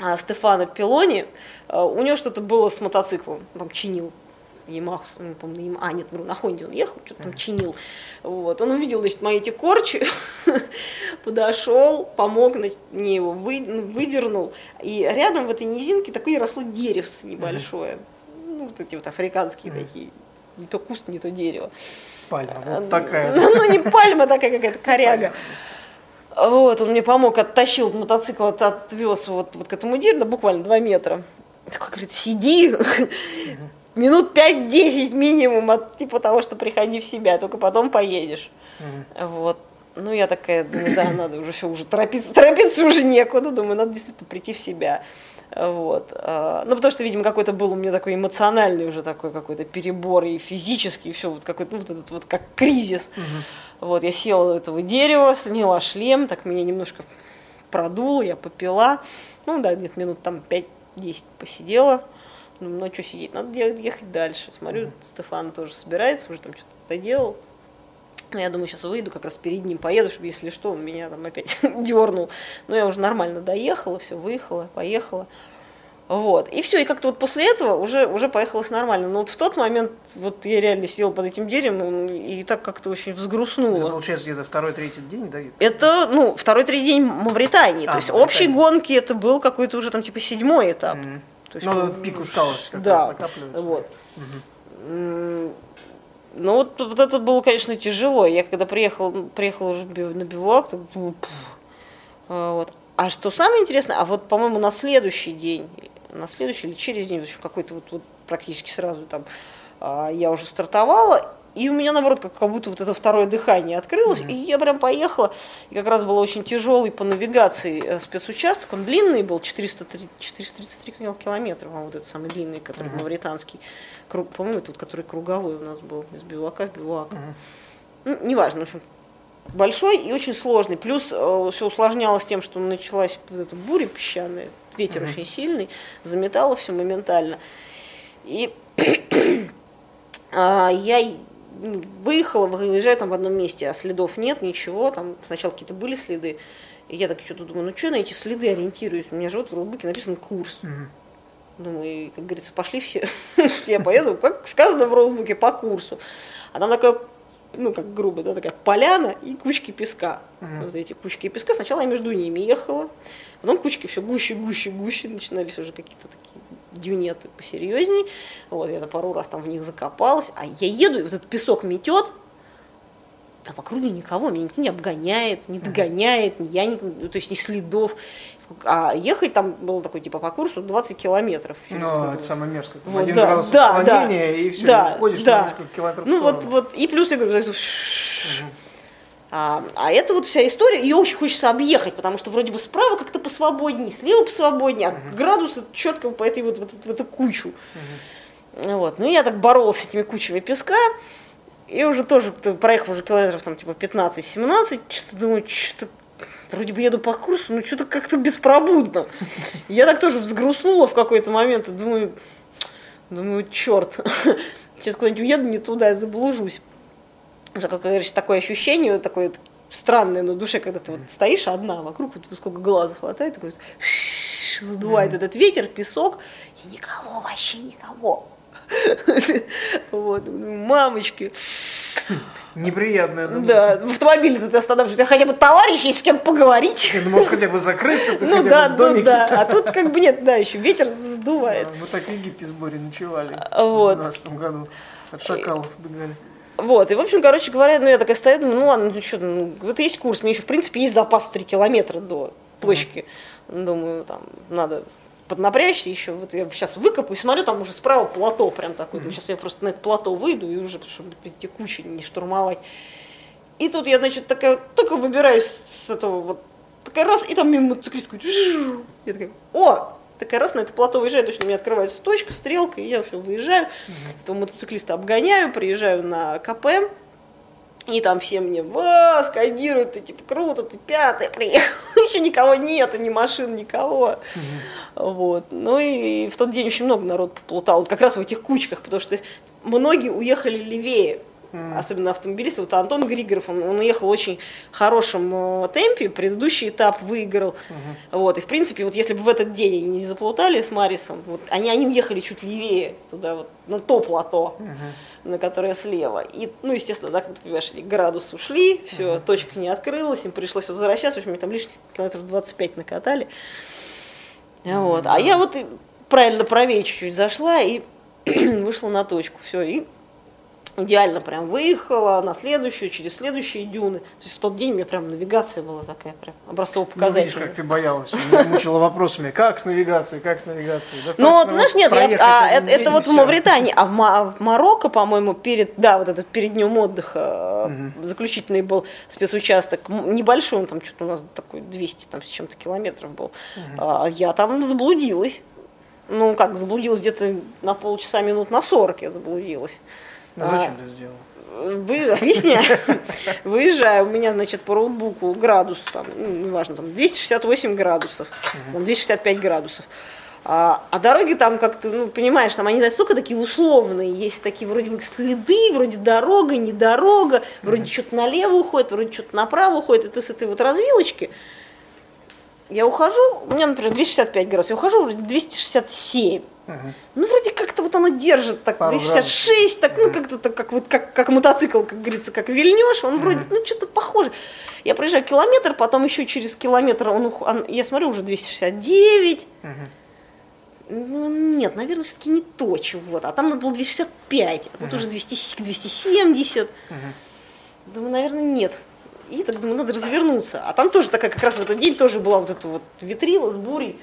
А, Стефано Пелони, а, у него что-то было с мотоциклом, там чинил. Ямаху, не помню, Яма- а, нет, на Хонде он ехал, что-то там чинил. Вот. Он увидел, значит, мои эти корчи, подошел, помог мне его вы- ну, выдернул. И рядом в этой низинке такое росло деревце небольшое. Ну, вот эти вот африканские такие. Не то куст, не то дерево. Пальма, вот такая. Ну, ну, не пальма такая какая-то, коряга. Вот, он мне помог, оттащил мотоцикл, от- отвез вот, вот к этому дереву, буквально 2 метра. Такой говорит, сиди, минут 5-10 минимум от типа того, что приходи в себя, только потом поедешь. Вот. Ну, я такая, да, надо уже все, уже торопиться, торопиться уже некуда, думаю, надо действительно прийти в себя. Вот. А, Ну, потому что, видимо, какой-то был у меня такой эмоциональный уже такой какой-то перебор и физический, и все, вот какой-то, ну, вот этот вот как кризис. Вот, я села у этого дерева, сняла шлем, так меня немножко продуло, я попила. Ну, да, где-то минут там 5-10 посидела. Ну, а что сидеть, надо ехать дальше. Смотрю, Стефан тоже собирается, уже там что-то доделал. Ну, я думаю, сейчас выйду, как раз перед ним поеду, чтобы, если что, он меня там опять дернул. Но я уже нормально доехала, все, выехала, поехала. Вот. И все, и как-то вот после этого уже, уже поехалось нормально. Но вот в тот момент, вот я реально сидела под этим деревом и так как-то очень Это взгрустнула. получается где-то второй, третий день, да? Это, ну, второй, третий день Мавритании. А, то есть Мавритания. общей гонки это был какой-то уже там типа седьмой этап. Мгм. То есть, Ну, пик усталости как да, раз накапливается. Вот. М, Ну вот, вот это было, конечно, тяжело. Я когда приехала, приехала уже на бивуак, то, ну. А, вот. А что самое интересное, а вот, по-моему, на следующий день, на следующий или через день, в общем, какой-то вот, вот практически сразу там а, я уже стартовала, и у меня, наоборот, как, как будто вот это второе дыхание открылось, и я прям поехала, и как раз был очень тяжелый по навигации э, спецучасток, он длинный был, 403 433 кил- километра, а вот этот самый длинный, который мавританский, круг, по-моему, тут, который круговой у нас был, из бивака в бивак. Ну, неважно, в общем, большой и очень сложный. Плюс э, все усложнялось тем, что началась вот эта буря песчаная, ветер очень сильный, заметало все моментально. И а, я выехала, выезжаю там в одном месте, а следов нет, ничего, там сначала какие-то были следы. И я так что-то думаю, ну что на эти следы ориентируюсь? У меня же вот в роутбуке написан курс. Думаю, и, как говорится, пошли все, я поеду, как сказано в роутбуке, по курсу. А там такое, ну, как грубо, да, такая поляна и кучки песка. Вот эти кучки песка. Сначала я между ними ехала, потом кучки все гуще, гуще, гуще, начинались уже какие-то такие дюнеты посерьезней. Вот, я на пару раз там в них закопалась. А я еду, и вот этот песок метет, а в округе никого, меня никто не обгоняет, не догоняет, я не, ну, то есть ни следов. А ехать там было такой, типа, по курсу 20 километров. Ну, это самое мерзкое. Там Вот, один да, градус да, отклонения, да, и все, да, ходишь да. на несколько километров Ну вот, вот, и плюс я говорю, это а, а это вот вся история, ее очень хочется объехать, потому что вроде бы справа как-то посвободнее, слева посвободнее, а градусы четко по этой вот, вот, в эту кучу. Вот. Ну, я так боролась с этими кучами песка, и уже тоже, проехав уже километров там типа 15-17, что-то думаю, что-то вроде бы еду по курсу, но что-то как-то беспробудно. Я так тоже взгрустнула в какой-то момент, и думаю, думаю, черт, сейчас куда-нибудь уеду не туда, я заблужусь. Уже, как говоришь, такое ощущение, такое странное на душе, когда ты вот стоишь одна, вокруг вот сколько глаза хватает, такой вот задувает этот ветер, песок, и никого, вообще никого. Вот, мамочки. Неприятно, думаю. Да, в автомобиле ты останавливаешься, хотя бы товарищ есть с кем поговорить. Ну, можешь хотя бы закрыться, ты Ну да, в ну домике. да, а тут как бы нет, да, еще ветер сдувает. Мы так в Египте с Борей ночевали Вот. в 12 году. От шакалов бегали. Вот, и, в общем, короче говоря, ну, я такая стою, думаю, ну, ладно, ну, что, ну, вот есть курс, мне еще, в принципе, есть запас в 3 километра до точки. Думаю, там, надо поднапрячься еще, вот я сейчас выкопаю, смотрю, там уже справа плато прям такой, думаю, сейчас я просто на это плато выйду, и уже, чтобы эти кучи не штурмовать. И тут я, значит, такая, только выбираюсь с этого вот, такая раз, и там мимо мотоциклист такой, «Жжж». я такая, о, такая раз на это плато выезжаю, точно у меня открывается точка, стрелка, и я все выезжаю, этого мотоциклиста обгоняю, приезжаю на КП, и там все мне «Ва!» скандируют, ты типа круто, ты пятый приехал, еще никого нету, ни машин, никого. Вот. Ну и в тот день очень много народ поплутал, как раз в этих кучках, потому что многие уехали левее. Особенно автомобилисты. Вот Антон Григоров, он, он уехал в очень хорошем э, темпе, предыдущий этап выиграл. Вот. И в принципе, вот если бы в этот день они не заплутали с Марисом, вот, они, они уехали чуть левее, туда вот, на то плато на которое слева. И, ну, естественно, да, как ты понимаешь, они градус ушли, все, точка не открылась, им пришлось возвращаться, в общем, там лишних километров 25 накатали. Вот. А я вот правильно правее чуть-чуть зашла и вышла на точку, все, и идеально прям выехала на следующую, через следующие дюны. То есть в тот день у меня прям навигация была такая прям Ну, видишь, образцово-показательная. как ты боялась. Мучила вопросами, как с навигацией, как с навигацией. Ну, Достаточно ты знаешь, нет, я- а, это, это вот в. Мавритании, а в, Ма- в Марокко, по-моему, перед, да, вот этот перед днем отдыха э, заключительный был спецучасток, небольшой, он там что-то у нас такой 200 там с чем-то километров был. А, я там заблудилась. Ну, как заблудилась, где-то на полчаса, минут на 40 я заблудилась. А, зачем ты сделал? вы, объясняю. Выезжаю, у меня, значит, по роутбуку градус, там, ну, неважно, там 268 градусов, там 265 градусов. А, а дороги там как-то, ну, понимаешь, там они настолько такие условные, есть такие вроде бы следы, вроде дорога, не дорога, вроде что-то налево уходит, вроде что-то направо уходит, и ты с этой вот развилочки, я ухожу, у меня, например, 265 градусов, я ухожу вроде 267. Ну, вроде как-то вот оно держит, так, Пару 266, так, ну, как-то так, как вот, как, как мотоцикл, как говорится, как вильнешь, он вроде, ну, что-то похоже. Я проезжаю километр, потом еще через километр, он, он- я смотрю, уже 269. Ну, нет, наверное, все-таки не то чего-то. А там надо было 265, а тут уже 200, 270. Думаю, наверное, нет. И так думаю, надо развернуться. А там тоже такая, как раз в этот день тоже была вот эта вот витрила с бурей.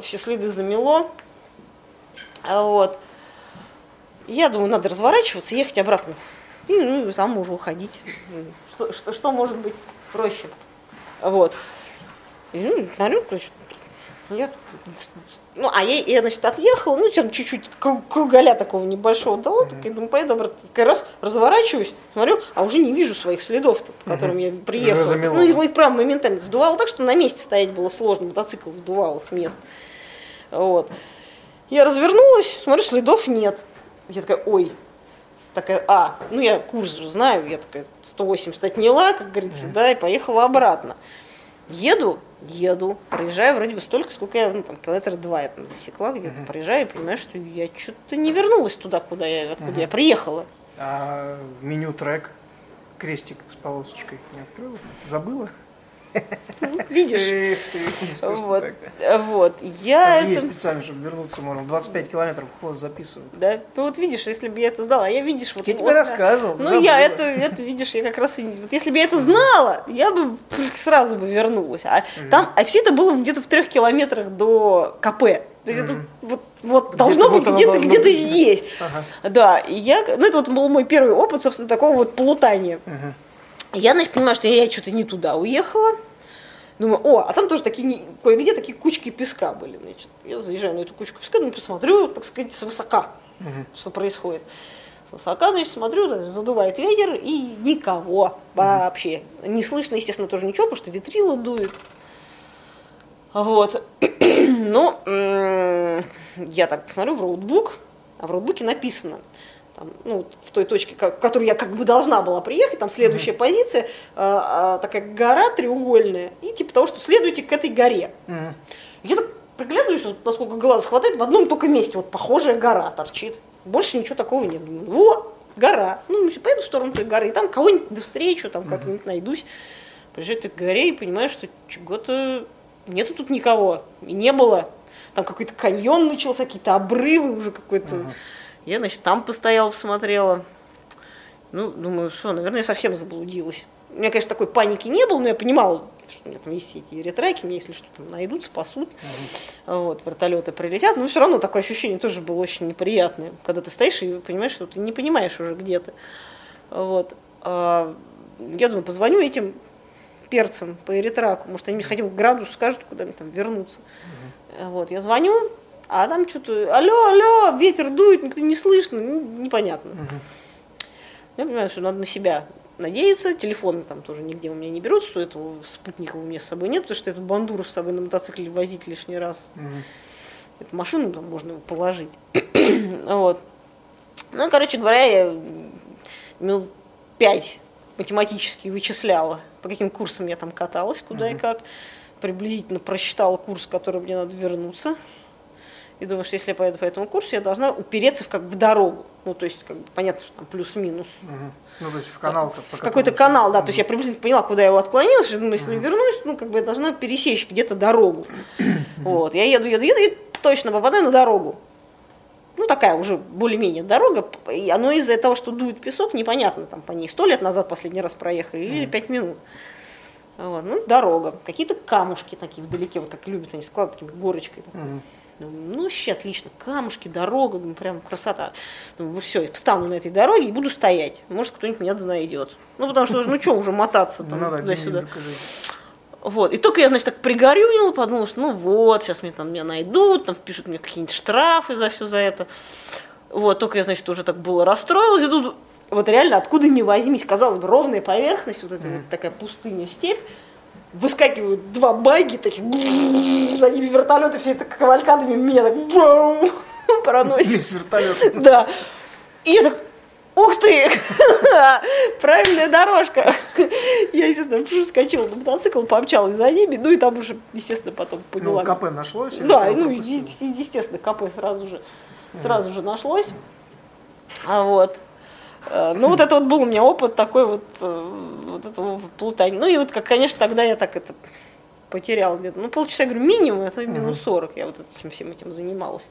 Все следы замело. А Вот. Я думаю, надо разворачиваться, ехать обратно. И ну, и там уже уходить. Что, что, что может быть проще? Вот. И, ну, смотрю, короче, Я, ну, а я, я, значит, отъехала, ну, там чуть-чуть круг, кругаля такого небольшого дала, так, думаю, поеду обратно. Так раз разворачиваюсь, смотрю, а уже не вижу своих следов, по которым я приехала. Ну, его и прям моментально сдувало так, что на месте стоять было сложно, мотоцикл сдувало с места. Вот. Я развернулась, смотрю, следов нет. Я такая, ой, такая, а, ну я курс же знаю, я такая 180 отняла, как говорится, да, и поехала обратно. Еду, еду, проезжаю вроде бы столько, сколько я, ну там, километр два я там засекла где-то, проезжаю и понимаю, что я что-то не вернулась туда, куда я, откуда я приехала. А меню трек, крестик с полосочкой не открыла? Забыла? Видишь? Вот, я это- специально, чтобы вернуться можно. 25 километров хвост записывают. да, ну вот видишь, если бы я это знала, а я видишь, вот Я тебе рассказывал, Ну, я это, это, видишь, я как раз, вот если бы я это знала, я бы сразу бы вернулась. А там, а все это было где-то в трех километрах до КП. То есть это вот, вот должно вот быть где-то, должно где-то быть. здесь. Ага. Да, и я, ну это вот был мой первый опыт, собственно, такого вот плутания. Я, значит, понимаю, что я что-то не туда уехала. Думаю, о, а там тоже такие, кое-где такие кучки песка были, значит. Я заезжаю на эту кучку песка, ну, посмотрю, так сказать, свысока, что происходит. Свысока, значит, смотрю, да, задувает ветер, и никого вообще. Не слышно, естественно, тоже ничего, потому что ветрило дует. Вот. Ну, м, я так смотрю в роутбук, а в роутбуке написано, там, ну, в той точке, в которую я как бы должна была приехать, там следующая позиция, а, а, такая гора треугольная, и типа того, что следуйте к этой горе. Мгм. Я так приглядываюсь, вот, насколько глаз хватает, в одном только месте, вот похожая гора торчит. Больше ничего такого нет. Думаю, Во, гора. Ну, поеду в сторону той горы, и там кого-нибудь встречу, там как-нибудь найдусь. Приезжаю к горе и понимаю, что чего-то нету тут никого. И не было. Там какой-то каньон начался, какие-то обрывы уже какой-то. Я, значит, там постояла, посмотрела. Ну, думаю, что, наверное, я совсем заблудилась. У меня, конечно, такой паники не было, но я понимала, что у меня там есть все эти ретраки, мне если что там найдут, спасут. Вот, вертолеты прилетят. Но все равно такое ощущение тоже было очень неприятное, когда ты стоишь и понимаешь, что ты не понимаешь уже где ты. Вот. А, я думаю, позвоню этим перцам по эритраку, может, они мне хотя бы градус скажут, куда мне там вернуться. Вот, я звоню, а там что-то, алло, алло, ветер дует, никто не слышно, ну, непонятно. Я понимаю, что надо на себя надеяться, телефоны там тоже нигде у меня не берут, что этого спутника у меня с собой нет, потому что эту бандуру с собой на мотоцикле возить лишний раз. Эту машину там можно положить. вот. Ну, короче говоря, я минут пять математически вычисляла, по каким курсам я там каталась, куда и как. Приблизительно просчитала курс, который мне надо вернуться. И думаю, что если я поеду по этому курсу, я должна упереться в, как в дорогу. Ну, то есть, как бы, понятно, что там плюс-минус. Мгм. Ну, то есть в канал. В какой-то канал, да. То есть я приблизительно поняла, куда я его отклонилась. что, думаю, если вернусь, ну, как бы я должна пересечь где-то дорогу. Вот. Я еду, еду, еду и точно попадаю на дорогу. Ну, такая уже более-менее дорога. И оно из-за того, что дует песок, непонятно, там по ней сто лет назад последний раз проехали или пять минут. Вот, ну, дорога. Какие-то камушки такие вдалеке, вот как любят они складывать такими горочкой. такой. Думаю, Ну, вообще отлично. Камушки, дорога, думаю, прям красота. Думаю, все, встану на этой дороге и буду стоять. Может, кто-нибудь меня да найдет. Ну, потому что, ну, что уже мотаться Ну, там туда-сюда. Вот. И только я, значит, так пригорюнила, подумала, что ну вот, сейчас меня там меня найдут, там впишут мне какие-нибудь штрафы за все за это. Вот, только я, значит, уже так было расстроилась, и тут вот реально откуда ни возьмись, казалось бы, ровная поверхность, вот эта вот такая пустыня, степь, выскакивают два баги, такие, за ними вертолеты, все это кавалькадами меня так проносит. Весь вертолет. Да. И я так, ух ты, правильная дорожка. Я, естественно, вскочила на мотоцикл, помчалась за ними, ну и там уже, естественно, потом Ну, поняла. КП нашлось? Да, ну, пропустил? е- естественно, КП сразу же, сразу же нашлось. А вот. Э, Ну, вот это вот был у меня опыт такой вот, э, вот этого плутания. Ну, и вот, как, конечно, тогда я так это потеряла где-то, ну, полчаса, я говорю, минимум, а то минус 40 я вот этим, всем этим занималась.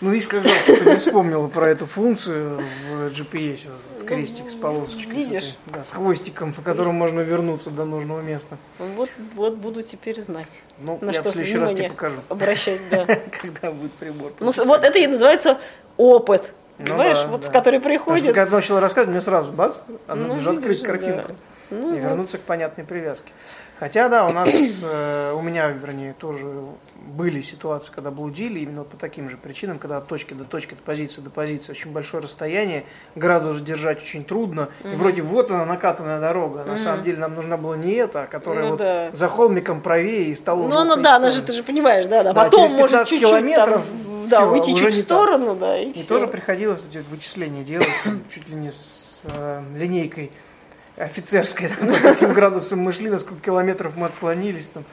Ну, видишь, как жалко, ты не вспомнила про эту функцию в GPS, вот этот крестик с полосочкой. с видишь? этой, да, с хвостиком, по которому можно вернуться до нужного места. Вот, вот буду теперь знать. Ну, На я что в следующий раз тебе покажу, Обращать, да. когда будет прибор. Ну, с- вот это и называется опыт. Ну Понимаешь, да, вот да. с которой Потому что приходит. когда начала рассказывать, мне сразу, бац, а Ну, же открыть картинку. да. Ну, и вот. вернуться к понятной привязке. Хотя, да, у нас, э, у меня, вернее, тоже были ситуации, когда блудили, именно по таким же причинам, когда от точки до точки, от позиции до позиции очень большое расстояние, градус держать очень трудно, и вроде вот она накатанная дорога, а на самом деле нам нужна была не эта, а которая Ну вот да. за холмиком правее и столовая. Ну, она, да, она же, ты же понимаешь, да, да. Да, Потом через может 15 чуть-чуть там, километров да, уйти уже чуть в не так. сторону, да, и И всё. тоже приходилось эти вот вычисления делать, чуть ли не с э, линейкой офицерской, там, по каким градусам мы шли, на сколько километров мы отклонились. Там.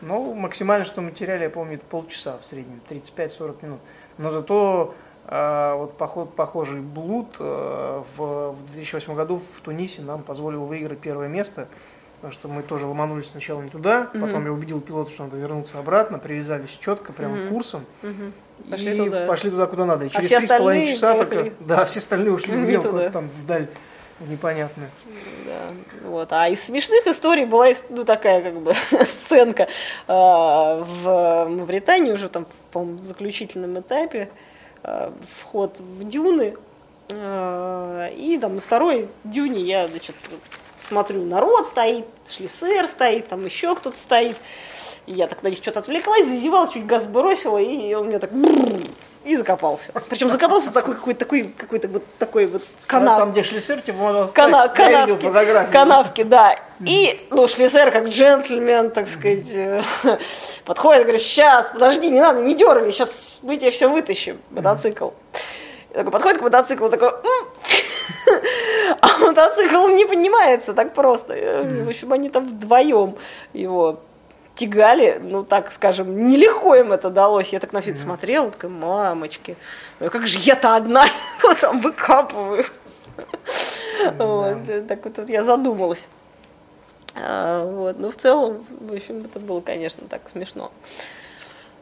Но максимально, что мы теряли, я помню, это полчаса в среднем, 35-40 минут. Но зато э, вот поход, похожий блуд э, в, в 2008 году в Тунисе нам позволил выиграть первое место. Потому что мы тоже ломанулись сначала не туда, потом я убедил пилота, что надо вернуться обратно, привязались четко, прямо курсом. Мгм. Пошли и туда. пошли туда, куда надо. И А через три с половиной часа только... Да, все остальные ушли Не влево, туда. там вдаль в непонятную. Да, вот. А из смешных историй была ну, такая как бы сценка а, в Мавритании уже там, по-моему, в заключительном этапе а, вход в дюны. а, И там на второй дюне я, значит, смотрю, народ стоит, шлиссер стоит, там еще кто-то стоит. И я так на них что-то отвлеклась, зазевалась, чуть газ бросила, и он мне так и закопался. Причем закопался в такой какой-то такой какой-то вот такой вот канал. Там, где шлиссер, тебе помогал Кана- канавки, канавки, да. И, ну, шлиссер, как джентльмен, так сказать, э, подходит, говорит, сейчас, подожди, не надо, не дергай, сейчас мы тебе все вытащим, мотоцикл. И такой подходит к мотоциклу, такой, а мотоцикл не поднимается так просто. Э, В общем, они там вдвоем его тягали, ну, так скажем, нелегко им это далось. Я так на все это смотрела, такая, мамочки, ну как же я-то одна там выкапываю. Вот, э, так вот, вот я задумалась. А, вот, но в целом, в общем, это было, конечно, так смешно.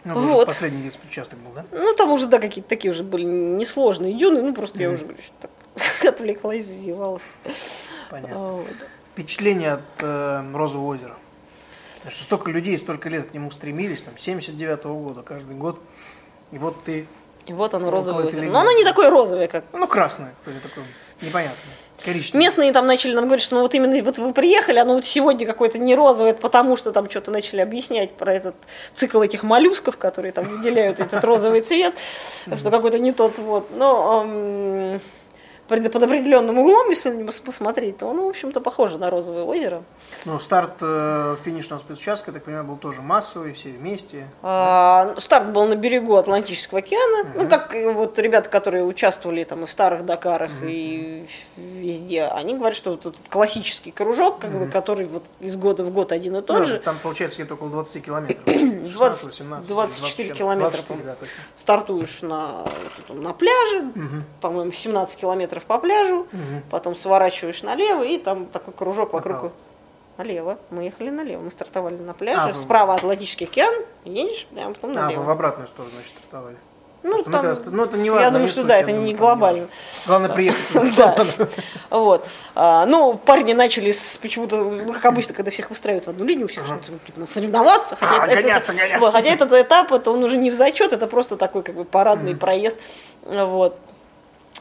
Ну, Вот. Последний детский участок был, да? Ну, там уже, да, какие-то такие уже были несложные дюны, ну, просто я уже, говорю, что так отвлеклась, зазевалась. Понятно. А, вот. Впечатление от э, Розового озера. Потому что столько людей, столько лет к нему стремились, там, 79-го года, каждый год. И вот ты, И вот оно, розовое. Но оно не такое розовое, как ну, красное, какое-то такое непонятное, коричневое. Местные там начали нам говорить, что ну вот именно вот вы приехали, оно вот сегодня какое-то не розовое, потому что там что-то начали объяснять про этот цикл этих моллюсков, которые там выделяют этот розовый цвет, что какой-то не тот вот. Но пред- под определенным углом, если на него посмотреть, то оно, в общем-то, похоже на розовое озеро. Ну, старт э, финишного спецучастка, я так понимаю, был тоже массовый, все вместе. А, старт был на берегу Атлантического океана. Ну, как вот ребята, которые участвовали там и в старых Дакарах, и везде, они говорят, что вот этот классический кружок, как бы, который вот из года в год один и тот Ну, же, Там получается где-то около 20 километров. 16, 20, 18, 24 20, километра, 24, да, стартуешь на, на пляже, по-моему, 17 километров по пляжу, потом сворачиваешь налево, и там такой кружок вокруг... Направо. Налево. Мы ехали налево. Мы стартовали на пляже. А, вы- Справа Атлантический океан. Едешь прямо потом А, налево. вы в обратную сторону, значит, стартовали. Ну, Потому там, когда ст- ну, это не важно, я думаю, что суть, да, это думаю, не глобально. Главное приехать. Да, вот. А, ну, парни начали с- почему-то, ну, как обычно, когда всех выстраивают в одну линию, у всех типа, соревноваться. А, это- это- хотя этот этап, это он уже не в зачет, это просто такой как бы парадный проезд. Вот.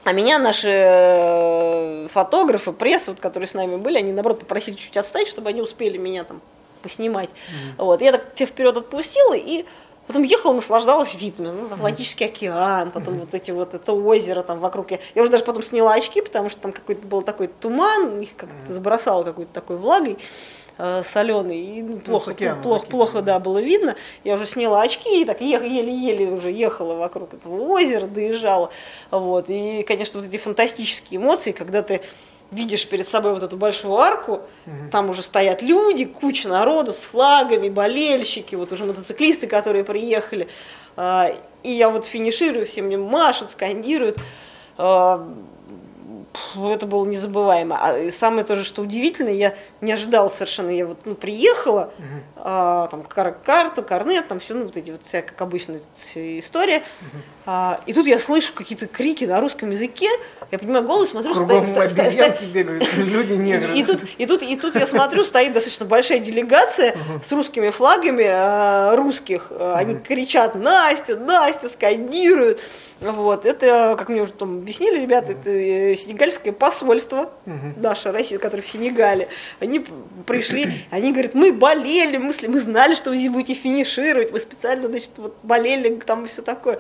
А меня наши э, фотографы, пресса, вот, которые с нами были, они, наоборот, попросили чуть отстать, чтобы они успели меня там поснимать. Вот. Я так всех вперед отпустила и потом ехала, наслаждалась видами. Ну, Атлантический океан, потом вот эти вот, это озеро там вокруг. Я, я уже даже потом сняла очки, потому что там какой-то был такой туман, их как-то забросало какой-то такой влагой соленый, и ну, плохо, океана плохо, плохо, да, было видно. Я уже сняла очки и так еле-еле уже ехала вокруг этого озера, доезжала. Вот. И, конечно, вот эти фантастические эмоции, когда ты видишь перед собой вот эту большую арку, там уже стоят люди, куча народу с флагами, болельщики, вот уже мотоциклисты, которые приехали. А, И я вот финиширую, все мне машут, скандируют. Это было незабываемо. А и самое тоже, что удивительно, я не ожидала совершенно. Я вот ну, приехала, а, там кар- карту, корнет, там все, ну вот эти вот вся, как обычно, история. А, и тут я слышу какие-то крики на русском языке. Я понимаю голос, смотрю, Кругом стоит- стоит- обезьянки бегают, люди негры. и тут, и, тут, и тут я смотрю, стоит достаточно большая делегация с русскими флагами э, русских. Э, Они кричат Настя, Настя, скандируют. Вот. Это, как мне уже там объяснили ребята, это э, сенегальские сенегальское посольство, наше Россия, которое в Сенегале, они пришли, они говорят, мы болели, мы, мы знали, что вы здесь будете финишировать, мы специально, значит, вот болели, там и все такое.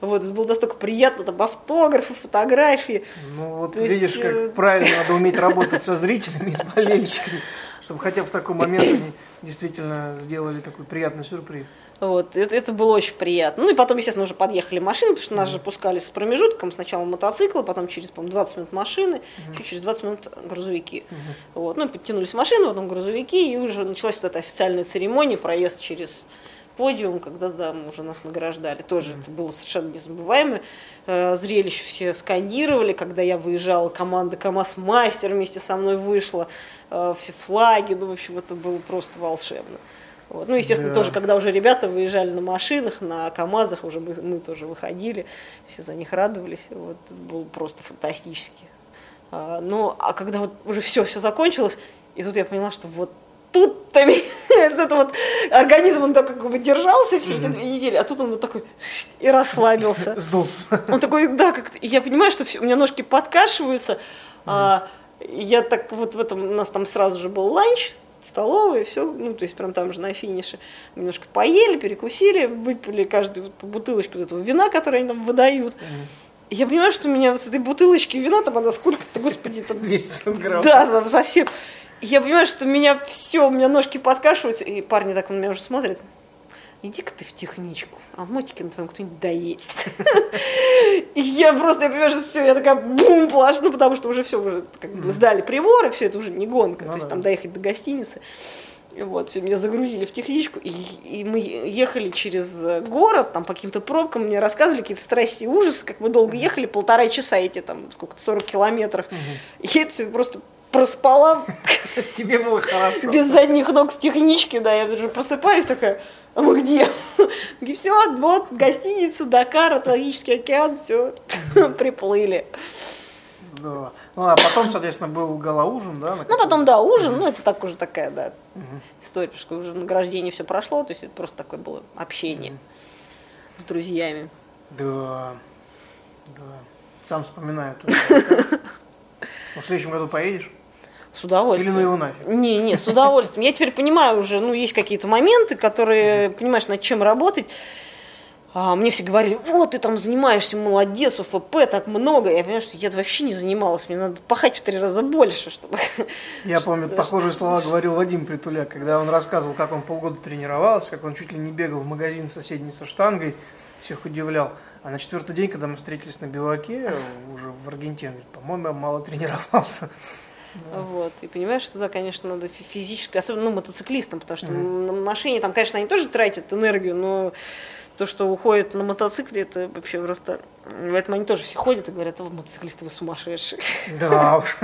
Вот, это было настолько приятно, там автографы, фотографии. Ну вот То есть, видишь, как э, правильно надо уметь работать со зрителями и с болельщиками, чтобы хотя бы в такой момент они действительно сделали такой приятный сюрприз. Вот, это, это было очень приятно. Ну и потом, естественно, уже подъехали машины, потому что нас же пускали с промежутком. Сначала мотоциклы, потом через, по 20 минут машины, еще через 20 минут грузовики. Вот, ну и подтянулись машины, потом грузовики, и уже началась вот эта официальная церемония, проезд через подиум, когда да, уже нас награждали. Тоже это было совершенно незабываемое э, зрелище. Все скандировали, когда я выезжала, команда КАМАЗ-мастер вместе со мной вышла, э, все флаги, ну, в общем, это было просто волшебно. Вот. Ну, естественно, Да. тоже, когда уже ребята выезжали на машинах, на КАМАЗах, уже мы, мы тоже выходили, все за них радовались. Вот, это было просто фантастически. А, ну, а когда вот уже все, все закончилось, и тут я поняла, что вот тут-то этот вот организм, он так как бы держался все эти две недели, а тут он вот такой и расслабился. Сдулся. Он такой, да, как я понимаю, что всё- у меня ножки подкашиваются. а, я так вот в этом, у нас там сразу же был ланч, столовая, все, ну, то есть прям там же на финише. Мы немножко поели, перекусили, выпили каждый вот бутылочку вот этого вина, которое они нам выдают. И я понимаю, что у меня с этой бутылочки вина, там она сколько-то, господи, там 250 грамм. да, там совсем. И Я понимаю, что у меня все, у меня ножки подкашиваются, и парни так на меня уже смотрят. Иди-ка ты в техничку, а мотики на твоем кто-нибудь доедет. И я просто, я понимаю, что все, я такая бум, плашь, ну потому что уже все, уже как бы сдали приборы, все это уже не гонка, Ну то есть да. там доехать до гостиницы. И Вот, все, меня загрузили в техничку, и, и мы ехали через э, город, там по каким-то пробкам, мне рассказывали какие-то страсти и ужасы, как мы долго ехали, полтора часа эти там, сколько-то, 40 километров. И я это всё просто проспала Тебе было хорошо. без задних ног в техничке, да, я даже просыпаюсь такая, а мы где? И все, вот, гостиница, Дакар, Атлантический океан, все, приплыли. Здорово. Ну, а потом, соответственно, был гала-ужин, да? Ну, потом, да, ужин, ну, это так уже такая, да, история, потому что уже награждение все прошло, то есть это просто такое было общение с друзьями. Да, да. Сам вспоминаю. Ну, в следующем году поедешь? С удовольствием. Или ну его нафиг? Не, не, с удовольствием. Я теперь понимаю уже, ну, есть какие-то моменты, которые, понимаешь, над чем работать. А, мне все говорили, вот, ты там занимаешься, молодец, УФП, так много. Я понимаю, что я вообще не занималась, мне надо пахать в три раза больше, чтобы... Я помню, похожие слова говорил Вадим Притуляк, когда он рассказывал, как он полгода тренировался, как он чуть ли не бегал в магазин соседний со штангой, всех удивлял. А на четвертый день, когда мы встретились на биваке, уже в Аргентине, по-моему, я мало тренировался. Вот, и понимаешь, что да, конечно, надо фи- физически, особенно ну, мотоциклистам, потому что на машине там, конечно, они тоже тратят энергию, но то, что уходит на мотоцикле, это вообще просто... Поэтому они тоже все ходят и говорят, «О, мотоциклисты, вы сумасшедшие. Да уж.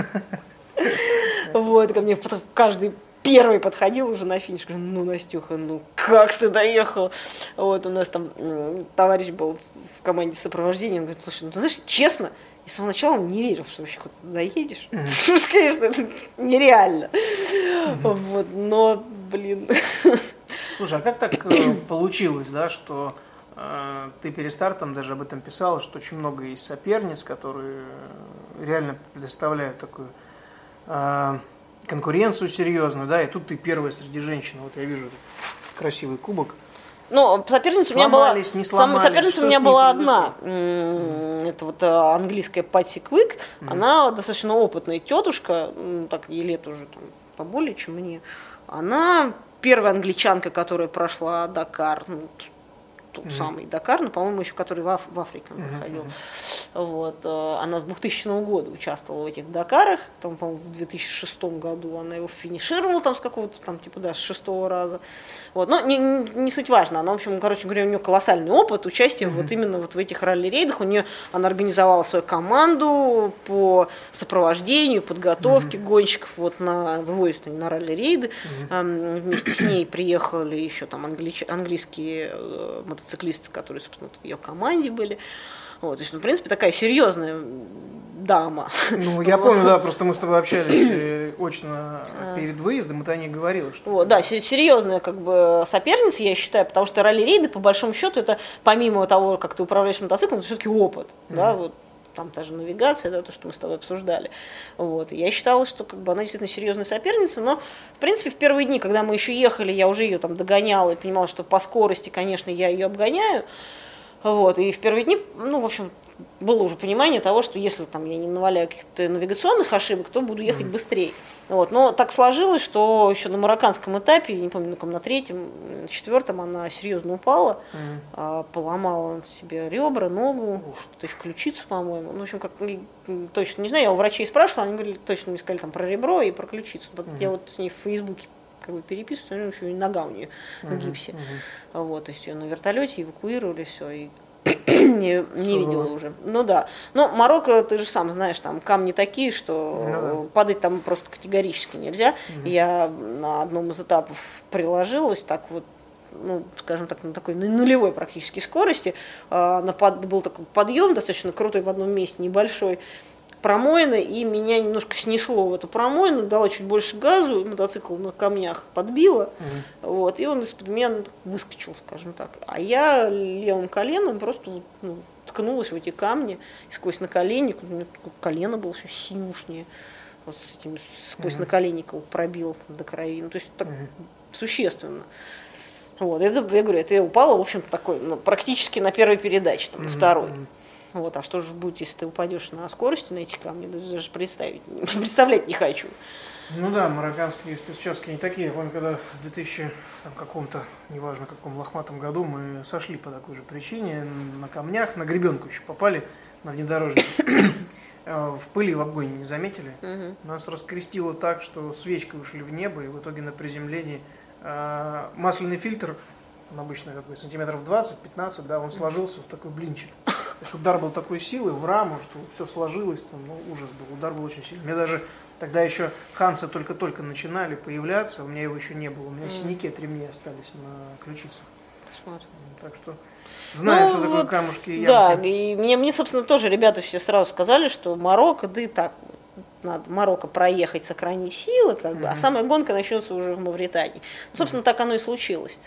Вот, ко мне каждый первый подходил уже на финиш, говорю, ну, Настюха, ну как ты доехал? Вот, у нас там товарищ был в команде сопровождения, он говорит, слушай, ну ты знаешь, честно, я с самого начала не верил, что вообще куда-то доедешь. Потому что, конечно, это нереально. Вот, но, блин, Слушай, а как так э, получилось, да, что э, ты перед стартом даже об этом писала, что очень много есть соперниц, которые реально предоставляют такую э, конкуренцию серьезную, да, и тут ты первая среди женщин. Вот я вижу красивый кубок. Ну, соперница у меня была... Не Соперница у меня была одна. Это вот э, английская Патти Квик. Она достаточно опытная тетушка, так ей лет уже там, поболее, чем мне. Она первая англичанка, которая прошла Дакар, ну, тот самый Дакар, но, по-моему, еще который в, Аф- в Африке он проходил. Вот, э, она с 2000 года участвовала в этих Дакарах, там, по-моему, в 2006 году она его финишировала там с какого-то, там, типа, да, с шестого раза. Вот, но не, не, суть важно, она, в общем, короче говоря, у нее колоссальный опыт участия вот именно вот в этих ралли-рейдах, у нее, она организовала свою команду по сопровождению, подготовке гонщиков вот на, вывозят они на ралли-рейды, Ам, вместе с ней приехали еще там англич- английские э, мотоциклисты, которые, собственно, в ее команде были. Вот, то есть, ну, в принципе, такая серьезная дама. Ну, я помню, да, просто мы с тобой общались э, очно перед выездом, и ты о ней говорила, что Вот, да, се- серьезная как бы соперница, я считаю, потому что ралли-рейды, по большому счету, это помимо того, как ты управляешь мотоциклом, это все-таки опыт, да, вот там та же навигация, да, то, что мы с тобой обсуждали. Вот. Я считала, что как бы она действительно серьезная соперница, но, в принципе, в первые дни, когда мы еще ехали, я уже ее там догоняла и понимала, что по скорости, конечно, я ее обгоняю. Вот. И в первые дни, ну, в общем, было уже понимание того, что если там я не наваляю каких-то навигационных ошибок, то буду ехать mm-hmm. быстрее. Вот. Но так сложилось, что еще на марокканском этапе, не помню, на каком, на третьем, на четвертом она серьезно упала, mm-hmm. а, поломала себе ребра, ногу, что-то еще ключицу, по-моему. Ну, в общем, как точно не знаю, я у врачей спрашивала, они говорили, точно мне сказали там про ребро и про ключицу. Mm-hmm. Я вот с ней в Фейсбуке как бы переписываюсь, еще и нога у нее uh-huh, в гипсе. Uh-huh. Вот, то есть ее на вертолете эвакуировали, все, и не, не видела уже. Ну да. Но Марокко, ты же сам знаешь, там камни такие, что ну, да. падать там просто категорически нельзя. Угу. Я на одном из этапов приложилась, так вот ну, скажем так, на такой нулевой практически скорости. А, на под, был такой подъем достаточно крутой в одном месте, небольшой промоина, и меня немножко снесло в эту промоину, дала чуть больше газу, мотоцикл на камнях подбило, mm вот, и он из-под меня выскочил, скажем так. А я левым коленом просто ну, ткнулась в эти камни, и сквозь наколенник, у меня колено было все синюшнее, вот с этим, сквозь mm наколенник его пробил до крови, ну, то есть так mm существенно. Вот, это, я говорю, это я упала, в общем, такой, ну, практически на первой передаче, там, mm второй. Вот, а что же будет, если ты упадешь на скорости на эти камни, даже представить, представлять не хочу. Ну да, марокканские спецучастки не такие. Я помню, когда в 2000 там, каком-то, неважно каком лохматом году, мы сошли по такой же причине на камнях, на гребенку еще попали на внедорожник. Э, в пыли в обгоне не заметили. Нас раскрестило так, что свечкой ушли в небо, и в итоге на приземлении э, масляный фильтр, он обычно какой, сантиметров 20-15, да, он сложился в такой блинчик. То есть удар был такой силы в раму, что все сложилось, там, ну, ужас был, удар был очень сильный. Мне даже тогда еще Хансы только-только начинали появляться, у меня его еще не было, у меня mm. синяки от ремней остались на ключицах. Кошмар. Так что знаем, ну, что вот, такое камушки и Да, и мне, мне, собственно, тоже ребята все сразу сказали, что Марокко, да и так, надо Марокко проехать, сохранить силы, как бы, mm-hmm. а самая гонка начнется уже в Мавритании. Ну, собственно, mm-hmm. так оно и случилось.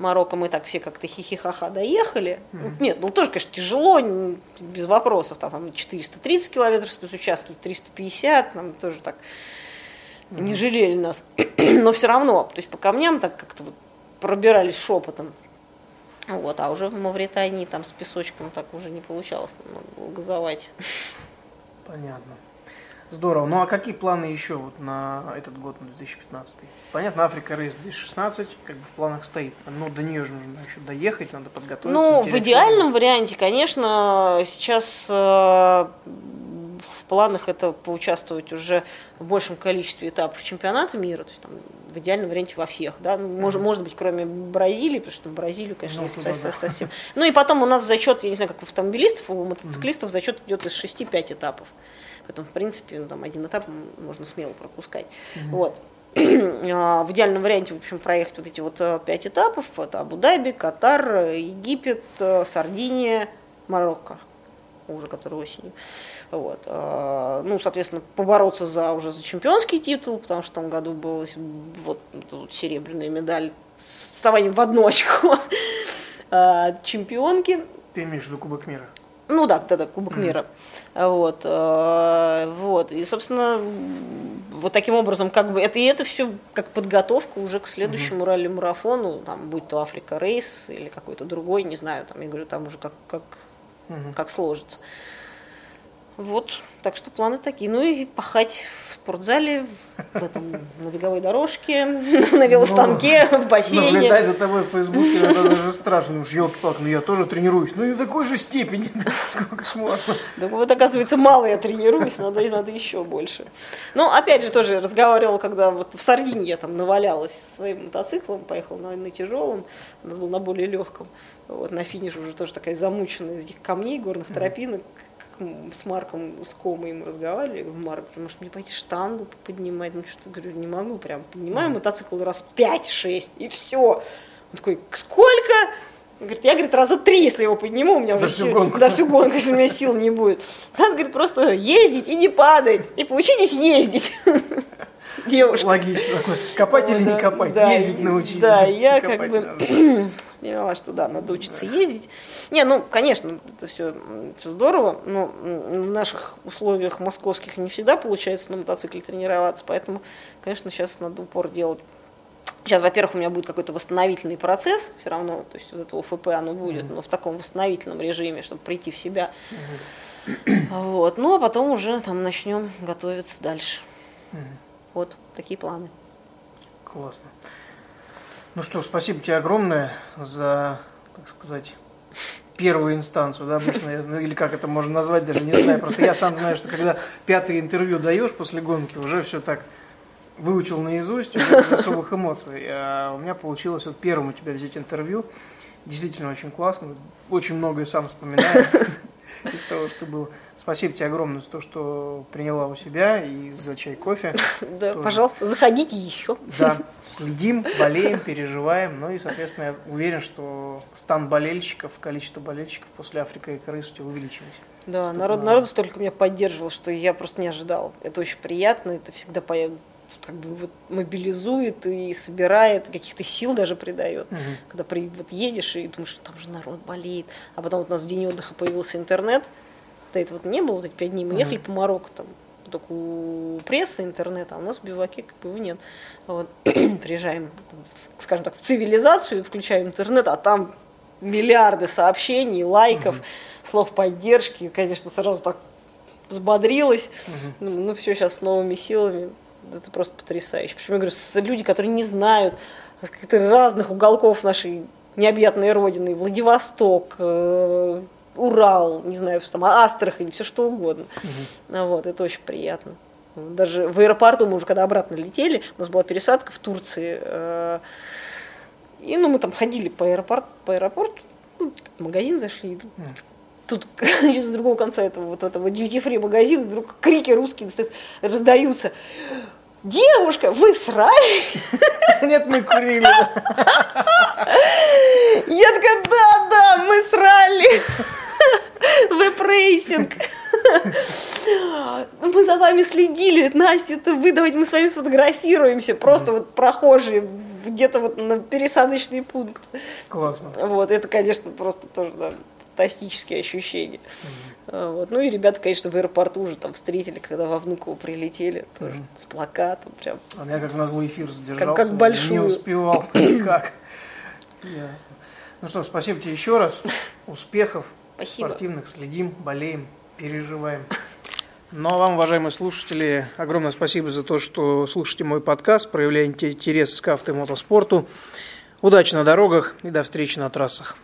Марокко мы так все как-то хихихаха доехали. Mm-hmm. Нет, было тоже, конечно, тяжело, без вопросов. Там, там 430 километров спецучастки, 350, нам тоже так mm-hmm. не жалели нас. Но все равно, то есть по камням так как-то вот пробирались шепотом. Вот, а уже в Мавритании там с песочком так уже не получалось, надо было газовать. Понятно. Здорово. Ну а какие планы еще вот на этот год, на 2015? Понятно, Африка Рейс 2016 как бы в планах стоит. Но до нее же нужно еще доехать, надо подготовиться. Ну, в идеальном варианте, конечно, сейчас э, в планах это поучаствовать уже в большем количестве этапов чемпионата мира, то есть там в идеальном варианте во всех, да, ну, может, может быть, кроме Бразилии, потому что Бразилию, конечно, ну, туда, да. совсем. Ну и потом у нас в зачет, я не знаю, как у автомобилистов, у мотоциклистов mm-hmm. зачет идет из 6-5 этапов. Поэтому, в принципе, ну, там один этап можно смело пропускать. Mm-hmm. Вот. А, в идеальном варианте, в общем, проехать вот эти вот э, пять этапов. Это Абу-Даби, Катар, Египет, э, Сардиния, Марокко уже который осенью. Вот. А, ну, соответственно, побороться за уже за чемпионский титул, потому что в том году была вот, вот серебряная медаль с вставанием в одно очко а, чемпионки. Ты имеешь в виду Кубок мира? Ну да, да, да, Кубок mm. мира. Вот, э, вот. И, собственно, вот таким образом, как бы, это, и это все как подготовка уже к следующему mm-hmm. ралли-марафону, там, будь то Африка Рейс или какой-то другой, не знаю, там, я говорю, там уже как, как, mm-hmm. как сложится. Вот, так что планы такие. Ну и пахать в спортзале, в этом, на беговой дорожке, на велостанке, ну, в бассейне. Наблюдать за тобой в Фейсбуке, это даже страшно. Уж елки-палки, ну я тоже тренируюсь. Ну и такой же степени, сколько можно. Да вот, оказывается, мало я тренируюсь, надо, надо еще больше. Ну, опять же, тоже разговаривала, когда вот в Сардинии я там навалялась своим мотоциклом, поехала на, на тяжелом, надо было на более легком. Вот, на финише уже тоже такая замученная из этих камней, горных тропинок, с Марком, с Комой мы разговаривали, я говорю, Марк, может мне пойти штангу поднимать? Ну что, говорю, не могу, прям поднимаю мотоцикл раз 5-6, и все. Он такой, сколько? Говорит, я, говорит, раза три, если его подниму, у меня За всю гонку. да, всю гонку, если у меня сил не будет. Надо, говорит, просто ездить и не падать, и поучитесь ездить. Девушка. Логично. Копать или не копать, ездить научить. Да, я как бы Поняла, что да, надо учиться ездить. Не, ну, конечно, это все, все здорово, но в наших условиях московских не всегда получается на мотоцикле тренироваться, поэтому, конечно, сейчас надо упор делать. Сейчас, во-первых, у меня будет какой-то восстановительный процесс, все равно, то есть вот это ОФП оно будет, mm-hmm. но в таком восстановительном режиме, чтобы прийти в себя. Mm-hmm. Вот. Ну, а потом уже там начнем готовиться дальше. Mm-hmm. Вот такие планы. Классно. Ну что, спасибо тебе огромное за, так сказать, первую инстанцию, да, обычно я знаю, или как это можно назвать, даже не знаю. Просто я сам знаю, что когда пятое интервью даешь после гонки, уже все так выучил наизусть, без особых эмоций. А у меня получилось вот первым у тебя взять интервью. Действительно очень классно. Очень многое сам вспоминаю из того, что было. Спасибо тебе огромное за то, что приняла у себя и за чай, кофе. Да, Тоже. пожалуйста, заходите еще. Да, следим, болеем, переживаем. Ну и, соответственно, я уверен, что стан болельщиков, количество болельщиков после Африка и крыс увеличилось. Да, народ, народ столько меня поддерживал, что я просто не ожидал. Это очень приятно, это всегда как бы вот мобилизует и собирает, каких-то сил даже придает. Угу. Когда при, вот едешь и думаешь, что там же народ болеет. А потом вот у нас в день отдыха появился интернет. До этого вот не было, вот эти пять дней мы угу. ехали по Марокко, там только у прессы интернета, а у нас в биваке как бы его нет. Вот. Приезжаем, скажем так, в цивилизацию, включаем интернет, а там миллиарды сообщений, лайков, угу. слов поддержки. Конечно, сразу так взбодрилась. Угу. Ну, ну все, сейчас с новыми силами это просто потрясающе. Почему я говорю, люди, которые не знают каких-то разных уголков нашей необъятной родины, Владивосток, э, Урал, не знаю, там, Астрахань, все что угодно. Угу. Вот, это очень приятно. Даже в аэропорту мы уже когда обратно летели, у нас была пересадка в Турции, э, и ну, мы там ходили по, аэропорт, по аэропорту, ну, в магазин зашли, и тут, тут с другого конца этого вот этого duty-free магазина вдруг крики русские раздаются. Девушка, вы с ралли? Нет, мы курили. Я такая, да, да, мы с ралли. VEB Racing. Мы за вами следили, Настя, это вы, давайте мы с вами сфотографируемся. Просто вот прохожие где-то вот на пересадочный пункт. Классно. Вот, это, конечно, просто тоже, да, фантастические ощущения. Mm-hmm. Вот. Ну и ребята, конечно, в аэропорту уже там встретили, когда во Внуково прилетели, тоже mm-hmm. с плакатом прям. А я как на злой эфир задержался, как, как большую. не успевал никак. Ясно. Ну что, спасибо тебе еще раз. Успехов спасибо. спортивных. Следим, болеем, переживаем. Ну а вам, уважаемые слушатели, огромное спасибо за то, что слушаете мой подкаст, проявляете интерес к автомотоспорту. Удачи на дорогах и до встречи на трассах.